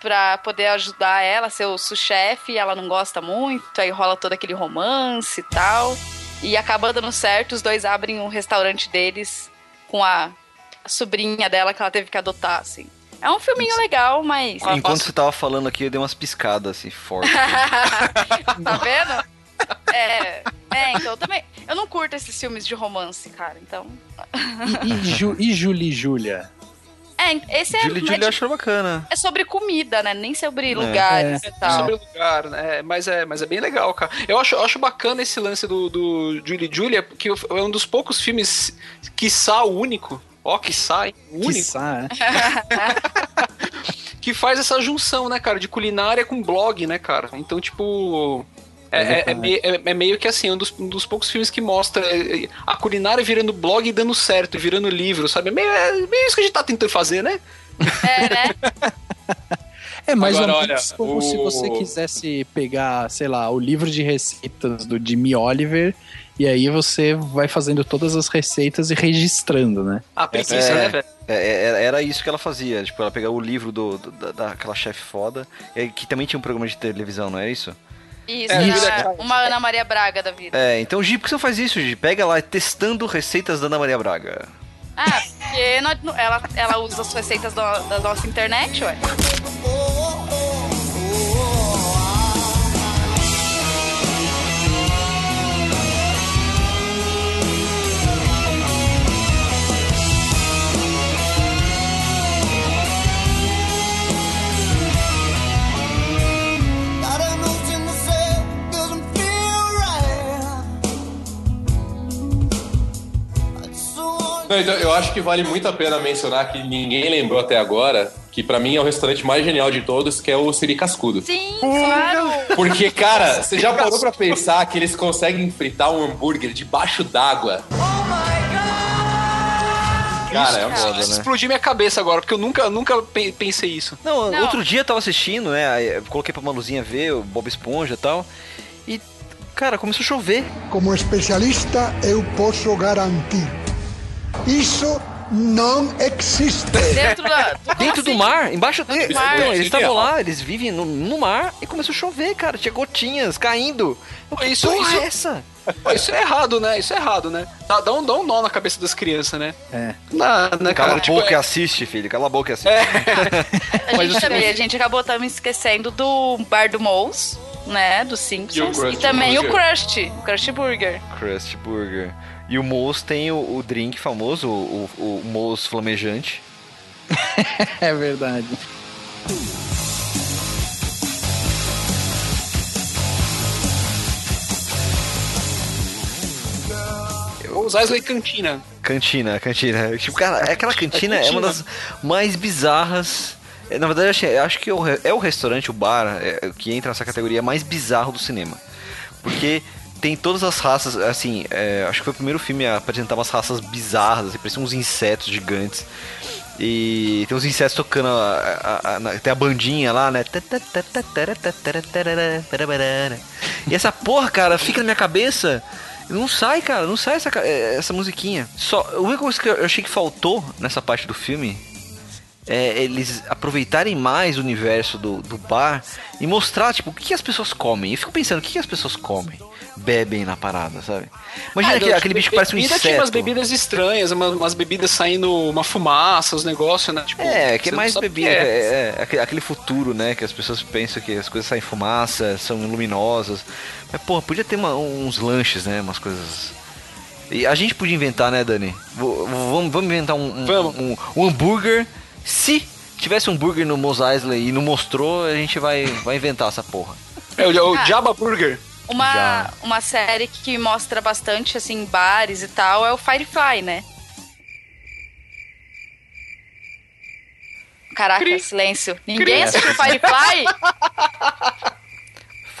pra poder ajudar ela ser o sous-chefe e ela não gosta muito, aí rola todo aquele romance e tal. E acaba dando certo, os dois abrem um restaurante deles com a sobrinha dela que ela teve que adotar, assim. É um filminho legal, mas. Enquanto você tava falando aqui, eu dei umas piscadas, assim, fortes. tá vendo? É, é, então eu também. Eu não curto esses filmes de romance, cara, então. E, e, Ju, e Julie e Júlia? É, esse é. Julie é, Julie achou bacana. é sobre comida, né? Nem sobre lugares É, e tal. sobre lugar, né? Mas é, mas é bem legal, cara. Eu acho, eu acho bacana esse lance do, do Julie e Julia, porque é um dos poucos filmes, quiçá o único, ó, quiçá, hein? o único, Quiçá, é. que faz essa junção, né, cara, de culinária com blog, né, cara? Então, tipo. É, é- é meio, é- é meio que assim, um dos, um dos poucos filmes que mostra é, a culinária virando blog e dando certo, virando livro, sabe? É meio, é meio isso que a gente tá tentando fazer, né? É mais Agora, ou olha, menos como se o- você quisesse pegar, sei lá, o livro de receitas do Jimmy Oliver e aí você vai fazendo todas as receitas e registrando, né? A preguiça, É, né, velho? é, é, era isso que ela fazia. Tipo, ela pegava o livro do, do- da, daquela chefe foda, que também tinha um programa de televisão, não é isso? Isso, É, uma- isso. uma Ana Maria Braga da vida. É, então, Gi, por que você faz isso, Gi? Pega lá testando receitas da Ana Maria Braga. Ah, porque ela, ela usa as receitas da, da nossa internet, ué. Não, então, eu acho que vale muito a pena mencionar que ninguém lembrou até agora, que pra mim é o restaurante mais genial de todos, que é o Siri Cascudo. Sim, claro. Porque, cara, você já parou pra pensar que eles conseguem fritar um hambúrguer debaixo d'água? Cara, é foda, né? explodiu minha cabeça agora, porque eu nunca, nunca pe- pensei isso. Não, Não. outro dia eu tava assistindo, né? aí eu coloquei pra Maluzinha ver o Bob Esponja e tal. E, cara, começou a chover. Como especialista, eu posso garantir. Isso não existe. Dentro da. Dentro do mar, embaixo do do mar. Então, eles estavam Genial. lá, eles vivem no, no mar e começou a chover, cara. Tinha gotinhas caindo. Que Isso- porra isso- é essa? Isso é errado, né? Isso é errado, né? Dá, dá um, dá um nó na cabeça das crianças, né? É. Na, né, Cala cara? a Tipo, boca e é- assiste, filho. Cala a boca e assiste. A Mas gente o também, a gente acabou também esquecendo do Bar do Moles, né? Do Simpsons. E o E, também o Burger. Krusty, o Krusty Burger. Crust Burger. E o Moose tem o, o drink famoso, o, o, o Moose flamejante. É verdade. Ou os Isley Cantina. Cantina, cantina. Tipo, cara, aquela cantina é uma das mais bizarras. é, Na verdade, eu acho- eu acho que é é o restaurante, o bar, é, que entra nessa categoria mais bizarro do cinema. Porque tem todas as raças, assim, é, acho que foi o primeiro filme a apresentar umas raças bizarras, assim, pareciam uns insetos gigantes. E tem uns insetos tocando, a, a- a- tem a bandinha lá, né? E essa porra, cara, fica na minha cabeça. Não sai, cara, não sai essa, eh, essa musiquinha. Só, a única coisa que eu achei que faltou nessa parte do filme é eles aproveitarem mais o universo do, do bar e mostrar, tipo, o que as pessoas comem. Eu fico pensando, o que as pessoas comem? Bebem na parada, sabe? Imagina Ah, aquele, aquele bicho que parece um inseto. Tinha umas bebidas estranhas, umas, umas bebidas saindo uma fumaça, os negócios, né? Tipo, É, que é mais bebida, é. é, é, aquele- aquele futuro, né? Que as pessoas pensam que as coisas saem fumaça, são luminosas. Mas, porra, podia ter uma- uns lanches, né? Umas coisas. E a gente podia inventar, né, Dani? V- Vamos, vamos inventar um, um, Vamos. um- um hambúrguer. Se tivesse um hambúrguer no Mos Eisley e não mostrou, a gente vai, vai inventar essa porra. É o, o Ah. Jabba Burger. Uma, Já. uma série que mostra bastante, assim, bares e tal, é o Firefly, né? Caraca, silêncio. Ninguém assistiu Firefly?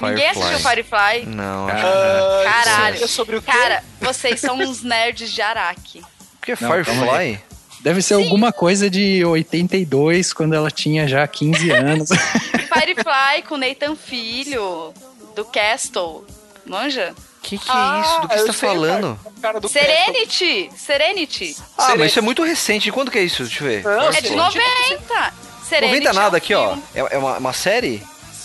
Ninguém assistiu Firefly? Não, Ah, não. Caralho. É sobre o quê? Cara, vocês são uns nerds de Araque. O que é Firefly? Deve ser alguma coisa de 82, quando ela tinha já 15 anos. Firefly com Nathan Filho, do Castle. Manja? Que que é isso? Do que Ah, você tá sei, falando? cara, cara do Serenity! Serenity! Ah, mas isso é muito recente. Quando que é isso? Deixa eu ver. Não, É de 90! Serenity 90 nada é o aqui, ó. filme- É, é uma, uma série?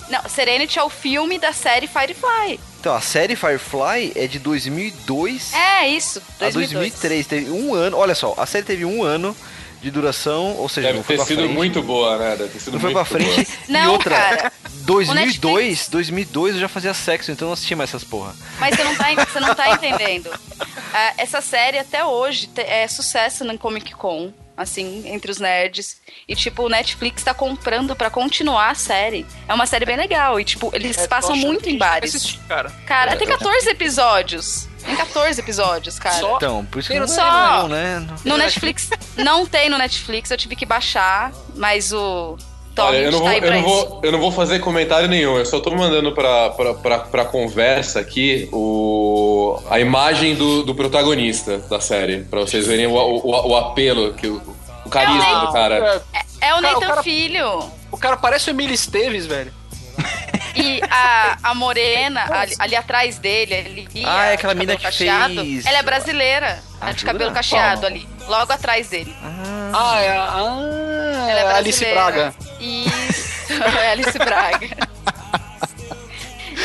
Não, Serenity é o filme da série Firefly. Então, a série Firefly é de 2002 É, isso. a 2002. 2003. Teve um ano. Olha só, a série teve um ano de duração, ou seja, Deve não foi ter pra sido frente. muito boa, né? Deve ter sido Não foi muito pra frente. boa. e Não, outra, cara. 2002, 2002 eu já fazia sexo, então eu não assistia mais essas porra. Mas você não tá, você não tá entendendo. Ah, essa série até hoje é sucesso no Comic Con, assim, entre os nerds. E, tipo, o Netflix tá comprando pra continuar a série. É uma série bem legal. E, tipo, eles É, passam muito em bares. assistir, cara. Cara, tem 14 episódios. Tem 14 episódios, cara. Só? Então, por isso que não no- é Só. não, né? No Netflix, não tem no Netflix, eu tive que baixar, mas o Olha, eu não, vou, tá eu, não vou, eu não vou fazer comentário nenhum, eu só tô mandando pra, pra, pra, pra conversa aqui o, a imagem do, do protagonista da série, pra vocês verem o, o, o apelo, que o, o carisma Não. do cara. É o Cara, o Nathan cara- Filho. O cara parece o Emílio Esteves, velho. E a, a morena, ali, ali atrás dele, ali, Ah, é aquela de mina que cacheado, fez- Ela é brasileira. a de jura? cabelo cacheado Qual? ali. Logo atrás dele. Ah, é, ah, Ela é Alice. Braga. Isso. É Alice Braga.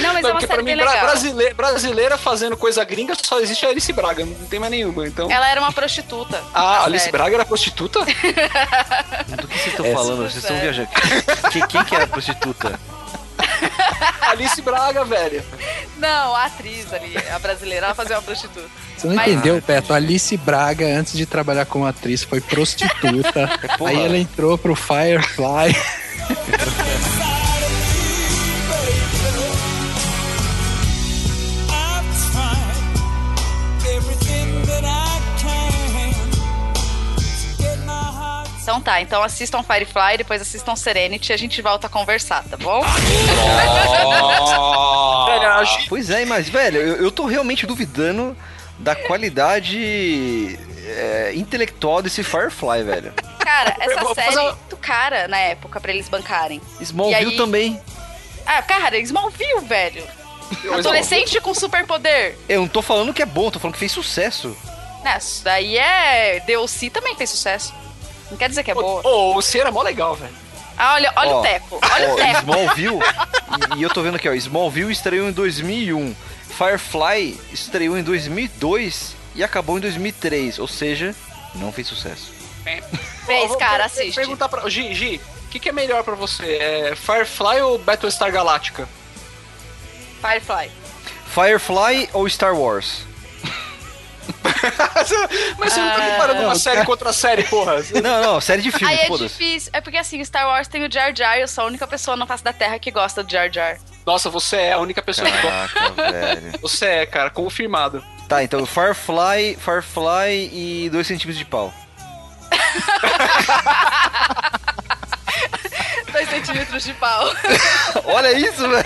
Não, mas Não, é uma porque pra série mim, bem legal. brasile- brasileira fazendo coisa gringa só existe a Alice Braga, não tem mais nenhuma, então... Ela era uma prostituta. Ah, Alice série. Braga era prostituta? Do que vocês estão falando? Vocês estão sério. viajando. Que- quem que era a prostituta? Alice Braga, velho. Não, a atriz ali, a brasileira, ela fazia uma prostituta. Você não Mas- entendeu, Beto? Alice Braga, antes de trabalhar como atriz, foi prostituta. Aí ela entrou pro Firefly. tá. Então assistam Firefly, depois assistam Serenity e a gente volta a conversar, tá bom? Pois é, mas, velho, eu, eu tô realmente duvidando da qualidade é, intelectual desse Firefly, velho. Cara, essa série é uma- muito cara na época pra eles bancarem. Smallville aí- também. Ah, cara, Smallville, velho. Adolescente com superpoder. Eu não tô falando que é bom, tô falando que fez sucesso. Né, isso daí é. DLC também fez sucesso. Não quer dizer que é boa. Ô, o C era mó legal, velho. Ah, olha, olha Ó, o Teco. Olha ó, o Teco. Smallville, e, e eu tô vendo aqui, ó, Smallville estreou em 2001, Firefly estreou em 2002 e acabou em 2003, ou seja, não fez sucesso. Fez, Vou cara, assiste. Perguntar pra. Gi, Gi, o que, que é melhor pra você? É Firefly ou Battlestar Galactica? Firefly. Firefly ou Star Wars? Mas você não tá Ah, comparando uma série cara. contra série, porra. Não, não, série de Aí filmes, é difícil. É porque assim, Star Wars tem o Jar Jar e eu sou a única pessoa na face da Terra que gosta do Jar Jar. Nossa, você é a única pessoa que gosta. Caraca, velho. Você é, cara, confirmado. Tá, então Firefly, Firefly e 2 centímetros de pau. Dois centímetros de pau. Olha isso, velho.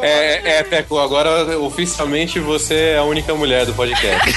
É, é, Teco, agora oficialmente você é a única mulher do podcast.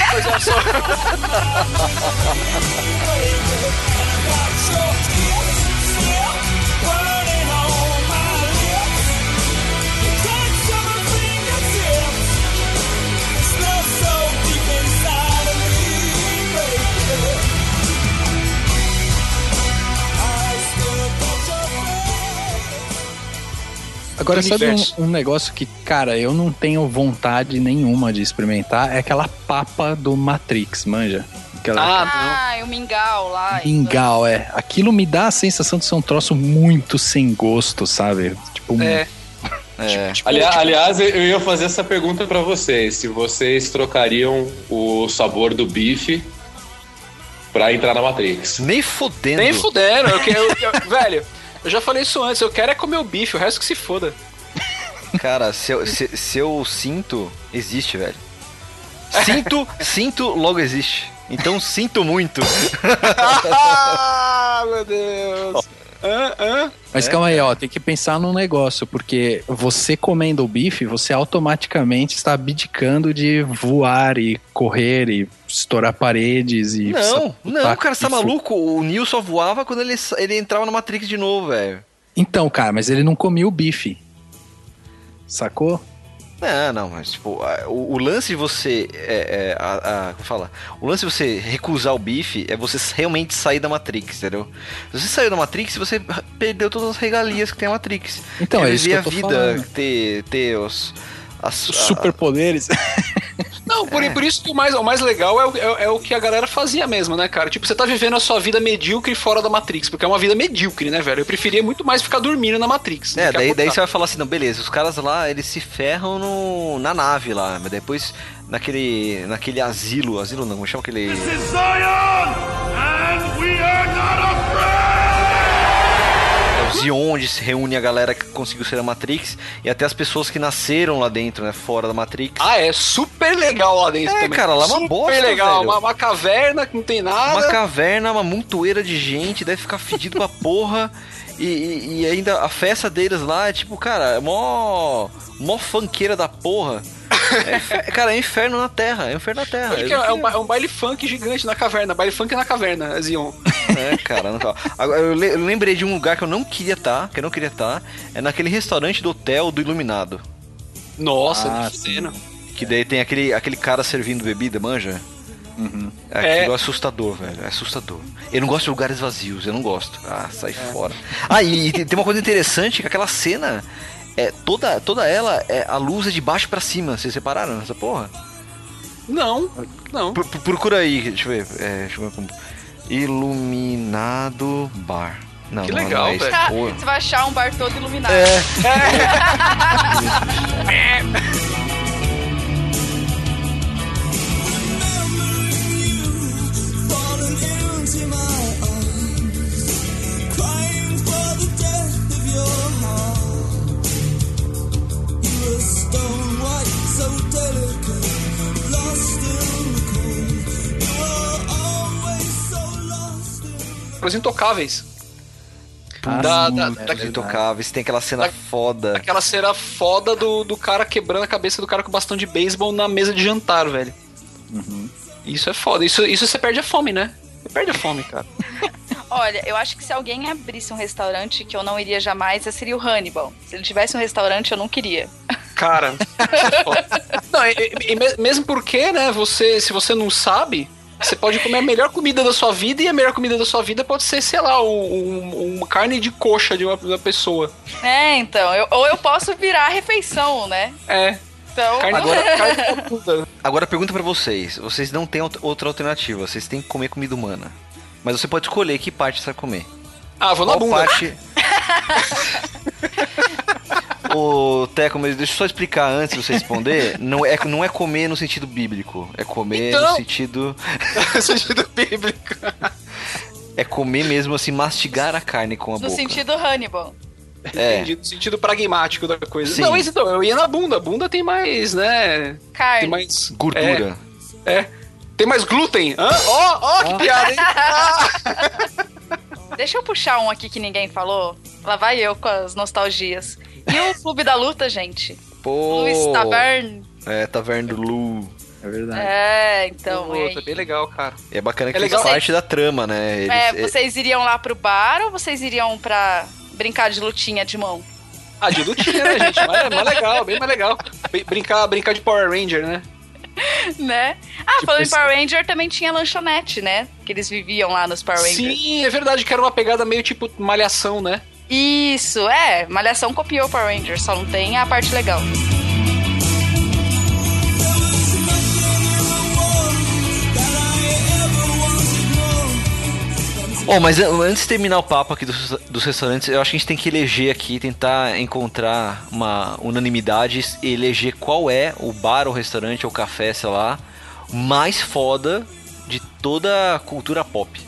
Agora, Do sabe um, um negócio que, cara, eu não tenho vontade nenhuma de experimentar? É aquela papa do Matrix, manja? Aquela Ah, o mingau lá. mingau, é. Aquilo me dá a sensação de ser um troço muito sem gosto, sabe? Tipo, É. É. Ali- aliás, eu ia fazer essa pergunta pra vocês: se vocês trocariam o sabor do bife pra entrar na Matrix. Nem fudendo. Nem fudendo. Eu quero, eu- eu- velho, eu já falei isso antes. Eu quero é comer o bife, o resto que se foda. Cara, se eu, se, se eu sinto, existe, velho. Sinto, sinto, logo existe. Então sinto muito. ah, meu Deus. Hã, hã? Mas calma aí, ó, tem que pensar num negócio, porque você comendo o bife, você automaticamente está abdicando de voar e correr e estourar paredes e. Não, não, cara, você tá maluco? O Neo só voava quando ele, ele entrava na Matrix de novo, velho. Então, cara, mas ele não comia o bife. Sacou? Não, não, mas tipo, a- o, o lance de você. É, é, a, a- como fala? O lance de você recusar o bife é você realmente sair da Matrix, entendeu? Se você saiu da Matrix, você perdeu todas as regalias que tem a Matrix. Então, é isso que eu a tô vida, falando. ter, ter os. As, Os superpoderes. Não, por, por isso que o mais, o mais legal é o, é, é o que a galera fazia mesmo, né, cara? Tipo, você tá vivendo a sua vida medíocre fora da Matrix, porque é uma vida medíocre, né, velho? Eu preferia muito mais ficar dormindo na Matrix. É, daí, daí acordar. você vai falar assim, não, beleza, os caras lá, eles se ferram no, na nave lá, mas depois naquele, naquele asilo, asilo não, como chama aquele... É o Zion, onde se reúne a galera que conseguiu ser a Matrix e até as pessoas que nasceram lá dentro, né, fora da Matrix. Ah, é super legal lá dentro É, também. cara, lá é uma super bosta, legal, velho. Uma, uma caverna que não tem nada. Uma caverna, uma montoeira de gente, deve ficar fedido pra porra. E, e- e ainda a festa deles lá é tipo, cara, é mó. mó funkeira da porra. É cara, é inferno na terra, é inferno na terra. É, é um, é um baile funk gigante na caverna. Baile funk na caverna, Zion. É, cara, não tá. Agora, eu, le- eu lembrei de um lugar que eu não queria estar, que eu não queria estar, é naquele restaurante do hotel do Iluminado. Nossa, Ah, que cena. Que daí tem aquele, aquele cara servindo bebida, manja? É É. aquilo é assustador, velho. É assustador. Eu não gosto de lugares vazios, eu não gosto. Ah, sai fora. Ah, e, e tem tem uma coisa interessante, que aquela cena, é, toda, toda ela, é, a luz é de baixo pra cima. Vocês separaram essa porra? Não, não. Pro- procura aí, deixa eu ver. É, deixa eu ver como. Iluminado Bar. Não, Que legal, não é velho. Porra. Você vai achar um bar todo iluminado. É. Falling Os Intocáveis. Ah, da, da, é intocáveis, tem aquela cena da, foda. Aquela cena foda do, do cara quebrando a cabeça do cara com bastão de beisebol na mesa de jantar, velho. Uhum. Isso é foda. Isso, isso você perde a fome, né? Você perde a fome, cara. Olha, eu acho que se alguém abrisse um restaurante que eu não iria jamais, seria o Hannibal. Se ele tivesse um restaurante, eu não queria. Cara. não, e, e- e me- mesmo porque, né, você, se você não sabe, você pode comer a melhor comida da sua vida e a melhor comida da sua vida pode ser, sei lá, um, um- uma carne de coxa de uma, de uma pessoa. É, então. eu- ou eu posso virar a refeição, né? É. Então. Agora, agora pergunta pra vocês. Vocês não têm outra- outra alternativa. Vocês têm que comer comida humana. Mas você pode escolher que parte você vai comer. Ah, vou na Qual bunda. parte... Ô, Teco, mas deixa eu só explicar antes de você responder. Não é, não é comer no sentido bíblico. É comer no Então. sentido. no sentido bíblico. É comer mesmo assim, mastigar a carne com a No boca. sentido Hannibal. É. Entendi, no sentido pragmático da coisa. Sim. Não, mas então, eu ia na bunda. Bunda tem mais, né? Carne. Tem mais. Gordura. É. é. Tem mais glúten. Hã? Ó, ó, que piada, hein? Deixa eu puxar um aqui que ninguém falou. Lá vai eu com as nostalgias. E o Clube da Luta, gente? Pô. Luiz Taverne. É, Taverna do Lu. É verdade. É, então. Pô, e tá bem legal, cara. É bacana que É faz legal. parte da trama, né? Eles- É, é- vocês iriam lá pro bar ou vocês iriam pra brincar de lutinha de mão? Ah, de lutinha, né, gente? Mas é mais legal, bem mais legal. Brin- Brincar, brincar de Power Ranger, né? né? Ah, Tipo falando em Power Ranger, também tinha lanchonete, né? Que eles viviam lá nos Power Rangers. Sim, é verdade que era uma pegada meio tipo malhação, né? Isso, é. Malhação copiou Power Rangers, só não tem a parte legal. Bom, mas an- antes de terminar o papo aqui dos, dos restaurantes, eu acho que a gente tem que eleger aqui, tentar encontrar uma unanimidade e eleger qual é o bar ou restaurante ou café, sei lá, mais foda de toda a cultura pop.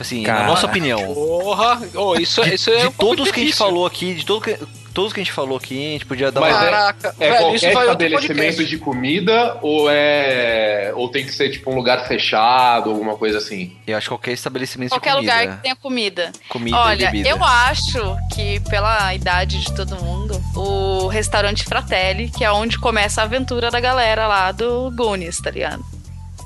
Assim, na Cara. nossa opinião. Porra! Oh, isso, De, isso é de um todos que a gente falou aqui, de todo que- todos que a gente falou aqui, a gente podia dar Mas uma... é- Caraca, é, velho, isso qualquer estabelecimento de comida ou é ou tem que ser tipo um lugar fechado, alguma coisa assim? Eu acho que qualquer estabelecimento Qualquer de comida. lugar que tenha comida. Comida e Olha, eu acho que pela idade de todo mundo, o restaurante Fratelli, que é onde começa a aventura da galera lá do Goonies, tá ligado?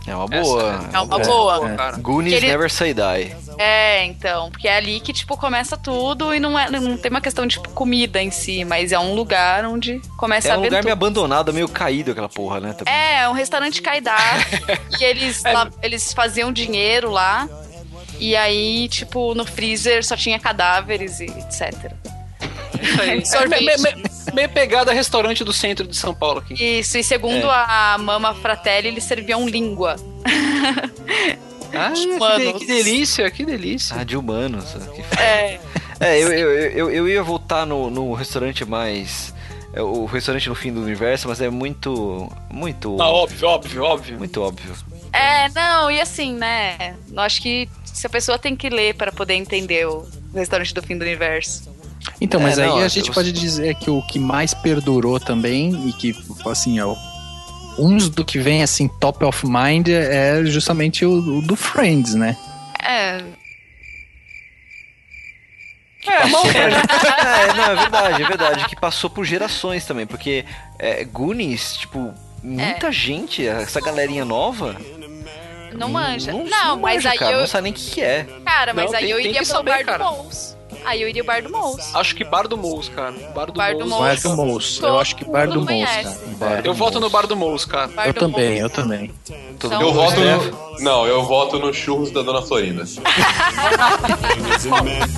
É uma boa. é uma boa. É. Goonies Que ele- Never Say Die. É, então, porque é ali que, tipo, começa tudo e não, é, não tem uma questão de tipo, comida em si, mas é um lugar onde começa É a um lugar meio abandonado, meio caído aquela porra, né? também. É, é um restaurante caidado. e eles, lá- eles faziam dinheiro lá. E aí, tipo, no freezer só tinha cadáveres e etc. Isso aí. É, Sorvete. me- me- me- meio pegada restaurante do centro de São Paulo aqui. Isso, e segundo É. a Mama Fratelli, eles serviam língua. Ah, que, que delícia, que delícia. Ah, de humanos. que f- É. É, eu, eu, eu, eu ia voltar no, no restaurante mais. é, O restaurante no fim do universo, mas é muito. Muito. Ah, óbvio, óbvio, óbvio. Muito óbvio. É, não, e assim, né? Eu acho que se a pessoa tem que ler para poder entender o restaurante do fim do universo. Então, mas É, aí não, a eu- gente pode dizer que o que mais perdurou também e que, assim, é o, uns do que vem, assim, top of mind é justamente o, o do Friends, né? É. É, não, é, não, é verdade, é verdade. Que passou por gerações também, porque é, Goonies, tipo, muita gente, essa galerinha nova. Não manja. Não, não mas manja, aí cara, eu. não sabe nem o que que é. Cara, mas Não, aí tem- eu iria pelo saber, bar cara. do Mouse. Aí eu iria bar do Mouse. Acho que Bar do Mous, cara. Bar do, Bar do Mous. Mous. Bar do Moço. Eu acho que Bar do conhece. cara. Bar do Eu voto no. Bar do Mous, cara. Bar Eu também, Mouse. eu também. Todo Então- Eu voto no, Não, eu voto no churros da Dona Florinda.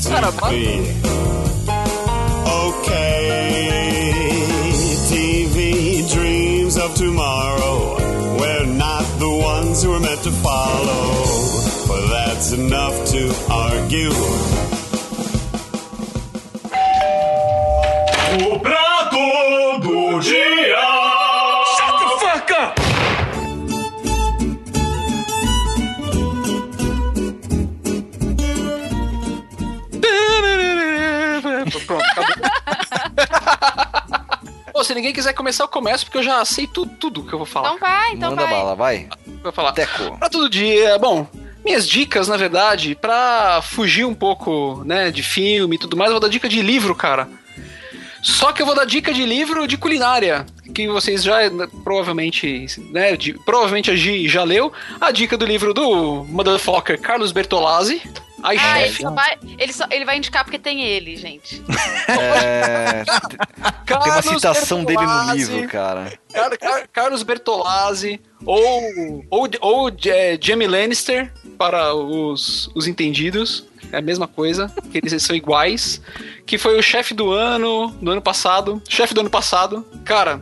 Cara, Okay, TV dreams of tomorrow. We're not the ones who are meant to follow. But that's enough to argue. O prato do dia. Shut the fuck up! Pronto, acabou. Pô, se ninguém quiser começar, eu começo, porque eu já sei tudo, tudo que eu vou falar. Então vai, então Manda vai. bala, vai. Vou falar. Teco. Pra todo dia. Bom, minhas dicas, na verdade, pra fugir um pouco, né, de filme e tudo mais, eu vou dar dica de livro, cara. Só que eu vou dar dica de livro de culinária, que vocês já provavelmente, né, de- provavelmente a Gi já leu. A dica do livro do motherfucker Carlos Bertolazzi, Ah, ele, só vai, ele, só, ele vai indicar porque tem ele, gente. É, tem uma citação dele no livro, cara. Car- Car- Carlos Bertolazzi ou, ou, ou é, Jamie Lannister, para os, os entendidos. É a mesma coisa, que eles são iguais. Que foi o chefe do ano, no ano passado. Chefe do ano passado. Cara,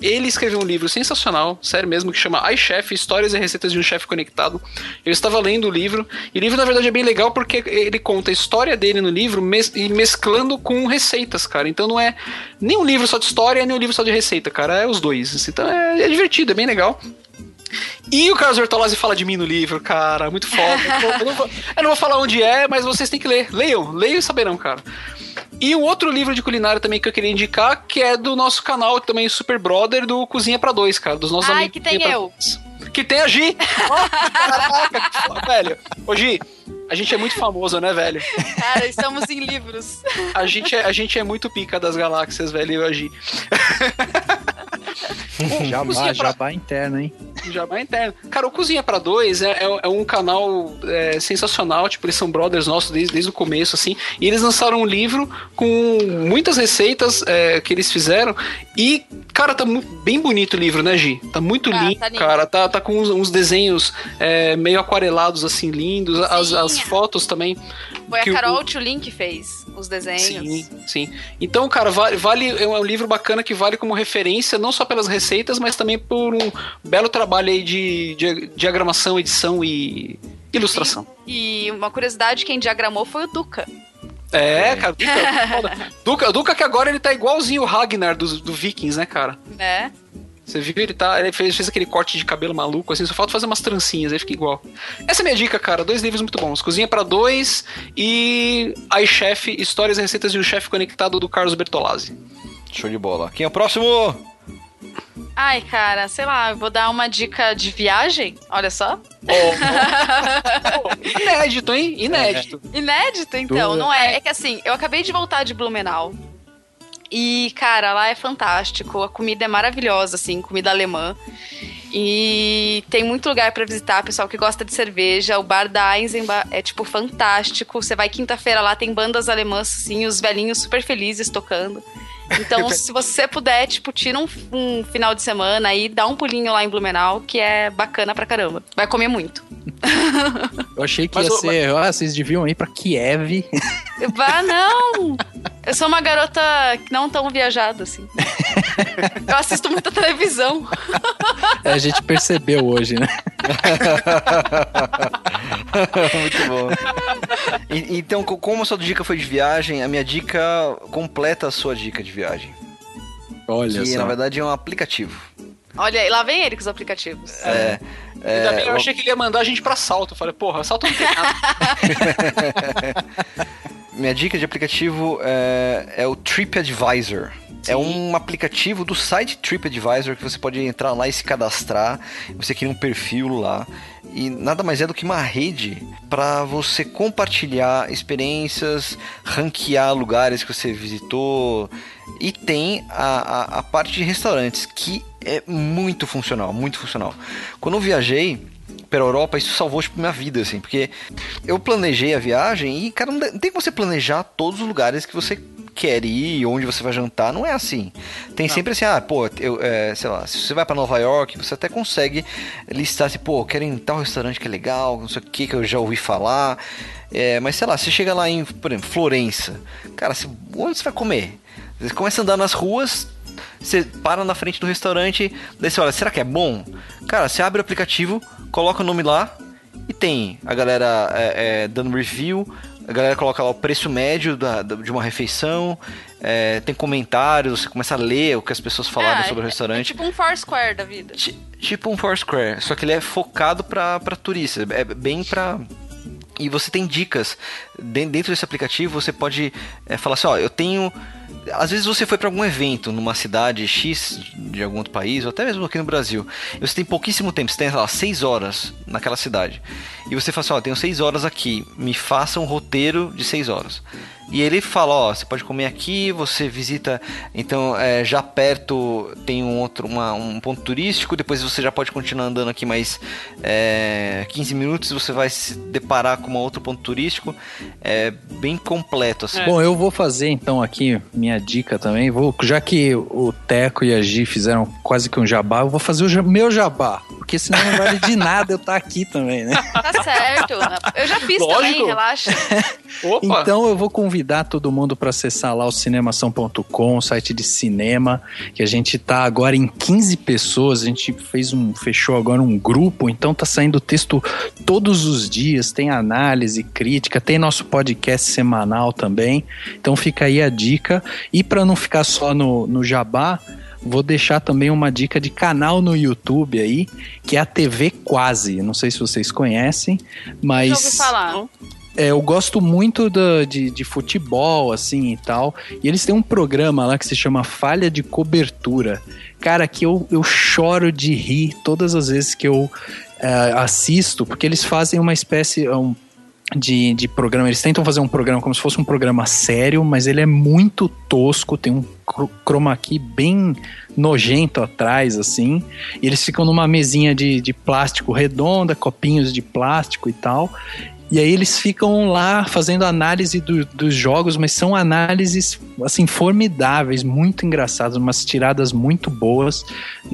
ele escreveu um livro sensacional, sério mesmo, que chama iChef, Histórias e Receitas de um Chefe Conectado. Eu estava lendo o livro, e o livro na verdade é bem legal porque ele conta a história dele no livro mes- e mesclando com receitas, cara. Então não é nem um livro só de história, nem um livro só de receita, cara. É os dois. Então é, é divertido, é bem legal. E o Carlos Bertolazzi fala de mim no livro, cara, muito foda. eu, não vou, eu não vou falar onde é, mas vocês têm que ler. Leiam, leiam e saberão, cara. E um outro livro de culinária também que eu queria indicar, que é do nosso canal também, Super Brother, do Cozinha pra Dois, cara, dos nossos Ai, amigos. que tem pra eu. Que tem a Gi! Caraca, velho. Ô Gi, a gente é muito famoso, né, velho? Cara, estamos em livros. A gente é, a gente é muito pica das galáxias, velho, eu e Gi. Jabá, pra- jabá interno, hein? Jabá interno. Cara, o Cozinha pra Dois é, é- é um canal é, sensacional. Tipo, eles são brothers nossos desde, desde o começo, assim. E eles lançaram um livro com muitas receitas é, que eles fizeram. E, cara, tá bem bonito o livro, né, Gi? Tá muito Ah, lindo, tá lindo. cara. Tá, tá com uns, uns desenhos é, meio aquarelados, assim, lindos. As, as fotos também. Foi que a o- Carol Tchulin que fez os desenhos. Sim, sim. Então, cara, vale, vale é um livro bacana que vale como referência, não só pelas receitas, mas também por um belo trabalho aí de, de diagramação, edição e ilustração. E uma curiosidade, quem diagramou foi o Duca. É, cara, Duca, foda. Duca, Duca que agora ele tá igualzinho o Ragnar do, do Vikings, né, cara? Né? Você viu? Ele tá. Ele fez, fez aquele corte de cabelo maluco, assim, só falta fazer umas trancinhas, aí fica igual. Essa é a minha dica, cara. Dois livros muito bons. Cozinha pra dois e iChef, Histórias e Receitas de um Chefe Conectado do Carlos Bertolazzi. Show de bola. Quem é o próximo? Ai, cara, sei lá, vou dar uma dica de viagem, olha só. Inédito, hein? Inédito. Inédito, então, Tudo. não é? É que assim, eu acabei de voltar de Blumenau. E, cara, lá é fantástico. A comida é maravilhosa, assim, comida alemã. E tem muito lugar pra visitar, pessoal que gosta de cerveja. O bar da Eisenbach é, tipo, fantástico. Você vai quinta-feira lá, tem bandas alemãs, assim, os velhinhos super felizes tocando. Então, se você puder, tipo, tira um, um final de semana aí, dá um pulinho lá em Blumenau, que é bacana pra caramba. Vai comer muito. Eu achei que Mas ia o- ser, ah, vocês deviam ir pra Kiev. Vá, não! Eu sou uma garota não tão viajada, assim. Eu assisto muita televisão. a gente percebeu hoje, né? Muito bom. E- então, co- como a sua dica foi de viagem, a minha dica completa a sua dica de viagem. Olha que, só. na verdade, é um aplicativo. Olha, e lá vem ele com os aplicativos. É. é, Ainda bem, eu o- achei que ele ia mandar a gente pra salto. Eu falei, porra, salto não tem nada. Minha dica de aplicativo é, é o TripAdvisor. É um aplicativo do site TripAdvisor que você pode entrar lá e se cadastrar. Você cria um perfil lá. E nada mais é do que uma rede para você compartilhar experiências, ranquear lugares que você visitou. E tem a, a, a parte de restaurantes, que é muito funcional, muito funcional. Quando eu viajei, pela Europa, isso salvou tipo, minha vida, assim, porque eu planejei a viagem e, cara, não tem como você planejar todos os lugares que você quer ir, onde você vai jantar, não é assim. Tem sempre assim, ah, pô, eu, é, sei lá, se você vai pra Nova York, você até consegue listar assim, pô, quero ir em tal restaurante que é legal, não sei o que, que eu já ouvi falar. É, mas sei lá, você chega lá em, por exemplo, Florença, cara, você- onde você vai comer? Você começa a andar nas ruas, você para na frente do restaurante, daí você olha, será que é bom? Cara, você abre o aplicativo, coloca o nome lá e tem a galera é, é, dando review, a galera coloca lá o preço médio da- da- de uma refeição, é, tem comentários, você começa a ler o que as pessoas falaram Ah, sobre o é- restaurante. É tipo um Foursquare da vida. Tipo um Foursquare, só que ele é focado pra, pra turistas, é bem pra... E você tem dicas. Den- Dentro desse aplicativo você pode é, falar assim, ó, eu tenho às vezes você foi pra algum evento numa cidade X de algum outro país, ou até mesmo aqui no Brasil, e você tem pouquíssimo tempo, você tem, sei lá, seis horas naquela cidade. E você fala assim, ó, tenho seis horas aqui, me faça um roteiro de seis horas. E ele fala, ó, você pode comer aqui, você visita, então é, já perto tem um outro, uma- um ponto turístico, depois você já pode continuar andando aqui mais é, 15 minutos, você vai se deparar com um outro ponto turístico, é bem completo, assim. Bom, eu vou fazer então aqui minha dica também. Vou, já que o Teco e a Gi fizeram quase que um jabá, eu vou fazer o meu jabá. Porque senão não vale de nada eu estar aqui também, né? Tá certo. Eu já fiz também, Lógico. relaxa. Então eu vou convidar todo mundo para acessar lá o cinemação.com, o site de cinema, que a gente tá agora em 15 pessoas, a gente fez um fechou agora um grupo, então tá saindo texto todos os dias, tem análise, crítica, tem nosso podcast semanal também. Então fica aí a dica. E para não ficar só no, no jabá, Vou deixar também uma dica de canal no YouTube aí, que é a TV Quase. Não sei se vocês conhecem, mas. Já ouvi falar. É, eu gosto muito da- de, de futebol, assim e tal. E eles têm um programa lá que se chama Falha de Cobertura. Cara, que eu, eu choro de rir todas as vezes que eu é, assisto, porque eles fazem uma espécie. um, de, de programa, eles tentam fazer um programa como se fosse um programa sério, mas ele é muito tosco, tem um chroma key bem nojento atrás, assim, e eles ficam numa mesinha de, de plástico redonda, copinhos de plástico e tal, e aí eles ficam lá fazendo análise do- dos jogos, mas são análises assim formidáveis, muito engraçadas, umas tiradas muito boas.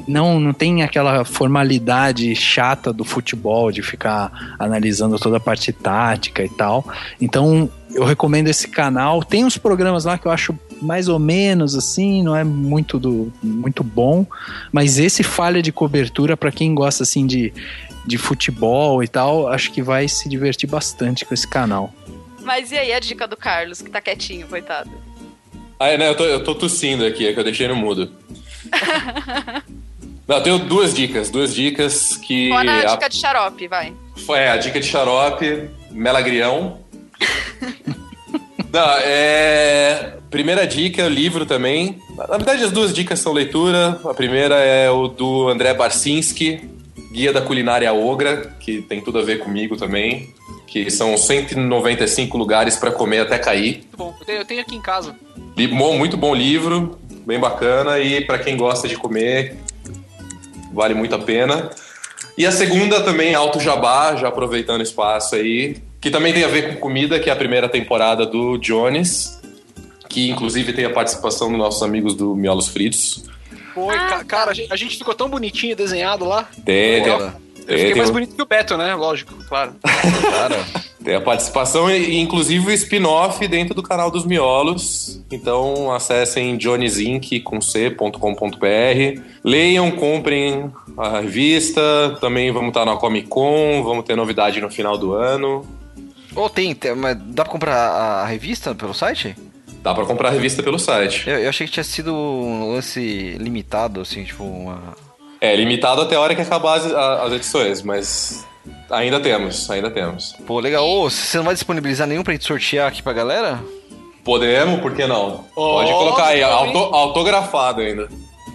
Não, não tem aquela formalidade chata do futebol de ficar analisando toda a parte tática e tal. Então, eu recomendo esse canal. Tem uns programas lá que eu acho mais ou menos assim, não é muito do muito bom, mas esse falha de cobertura para quem gosta assim de de futebol e tal, acho que vai se divertir bastante com esse canal. Mas e aí a dica do Carlos, que tá quietinho, coitado? Ah, é, né? Eu tô, eu tô tossindo aqui, é que eu deixei no mudo. Não, eu tenho duas dicas, duas dicas que. Qual a a- dica de xarope, vai. É, a dica de xarope, melagrião. Não, é. Primeira dica, livro também. Na verdade, as duas dicas são leitura. A primeira é o do André Barcinski, Guia da Culinária Ogra, que tem tudo a ver comigo também. Que são 195 lugares para comer até cair. Muito bom. Eu tenho, aqui em casa. Muito bom livro, bem bacana. E para quem gosta de comer, vale muito a pena. E a segunda também, Alto Jabá, já aproveitando o espaço aí, que também tem a ver com comida, que é a primeira temporada do Jones, que inclusive tem a participação dos nossos amigos do Miolos Fritos. Foi, ca- cara, a gente, ficou tão bonitinho desenhado lá. Tem, tem, Eu tem, fiquei tem mais bonito que o Beto, né? Lógico, claro. tem a participação e e, inclusive o spin-off dentro do canal dos Miolos. Então acessem johnnyzinc com c.com.br. Leiam, comprem a revista. Também vamos estar na Comic Con, vamos ter novidade no final do ano. Ou tem, tem- mas dá pra comprar a, a revista pelo site? Dá pra comprar a revista pelo site. Eu, eu achei que tinha sido um lance limitado, assim, tipo uma... É limitado até a hora que acabar as, as edições, mas ainda temos, ainda temos. Pô, legal. Ô, você não vai disponibilizar nenhum pra gente sortear aqui pra galera? Podemos, por que não? Pode Ó, colocar aí, também. auto- autografado ainda.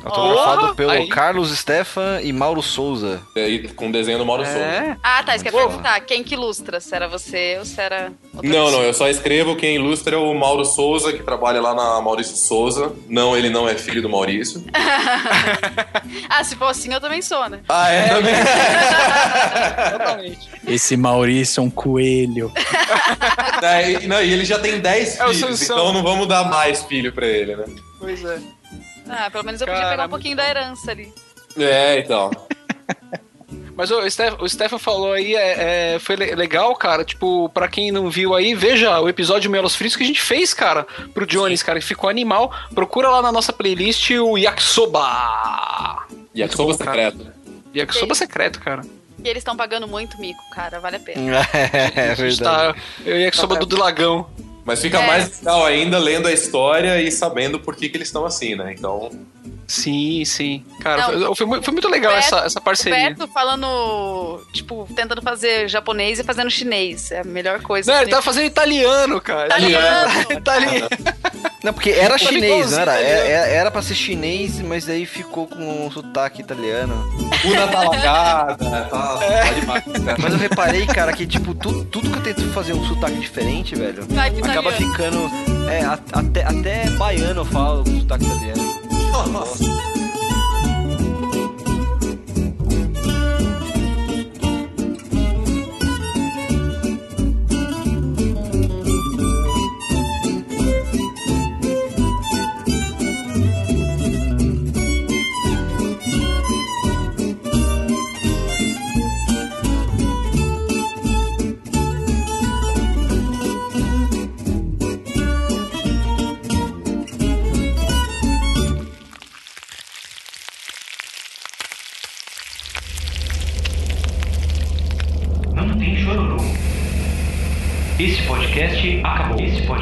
Autografado pelo Aí. Carlos Stefan e Mauro Souza. E com desenho do Mauro Souza. Ah, tá, isso que eu ia perguntar. Quem que ilustra? Se era você ou se era outra Não, pessoa? não, eu só escrevo. Quem ilustra é o Mauro Souza, que trabalha lá na Maurício Souza. Não, ele não é filho do Maurício. ah, se for assim, eu também sou, né? Ah, é? Também. Totalmente. Esse Maurício é um coelho. É, e, não, e ele já tem 10 É filhos, então não vamos dar mais filho pra ele, né? Pois é. Ah, pelo menos eu podia pegar um pouquinho da herança ali. É, então. Mas o, Steph, o Stefan falou aí, é, é, foi le- legal, cara. Tipo, pra quem não viu aí, veja o episódio Melos Fritos que a gente fez, cara, pro Jones, cara, que ficou animal. Procura lá na nossa playlist o Yakisoba. Yakisoba secreto. Yakisoba secreto, cara. E eles estão pagando muito mico, cara. Vale a pena. É, gente tá, eu e Yakisoba do Dragão. Mas fica É. mais legal ainda lendo a história e sabendo por que, que eles estão assim, né? Então. Sim, sim. Cara, Não, foi, foi mu- foi muito legal Beto- essa, essa parceria. O Beto falando, tipo, tentando fazer japonês e fazendo chinês. É a melhor coisa. Não, ele tá fazendo italiano, cara. Italiano. Italiano. Não, porque era chinês, não era? É- italiano. é- Era pra ser chinês, mas aí ficou com um sotaque italiano. Una tá lagada, tá, tá demais. né? Mas eu reparei, cara, que tipo, tu- tudo que eu tento fazer um sotaque diferente, velho, Vai acaba italiano. ficando. É, até, até baiano eu falo com sotaque italiano. 哈哈な。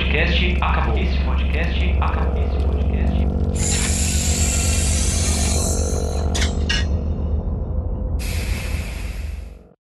Podcast acabou. Esse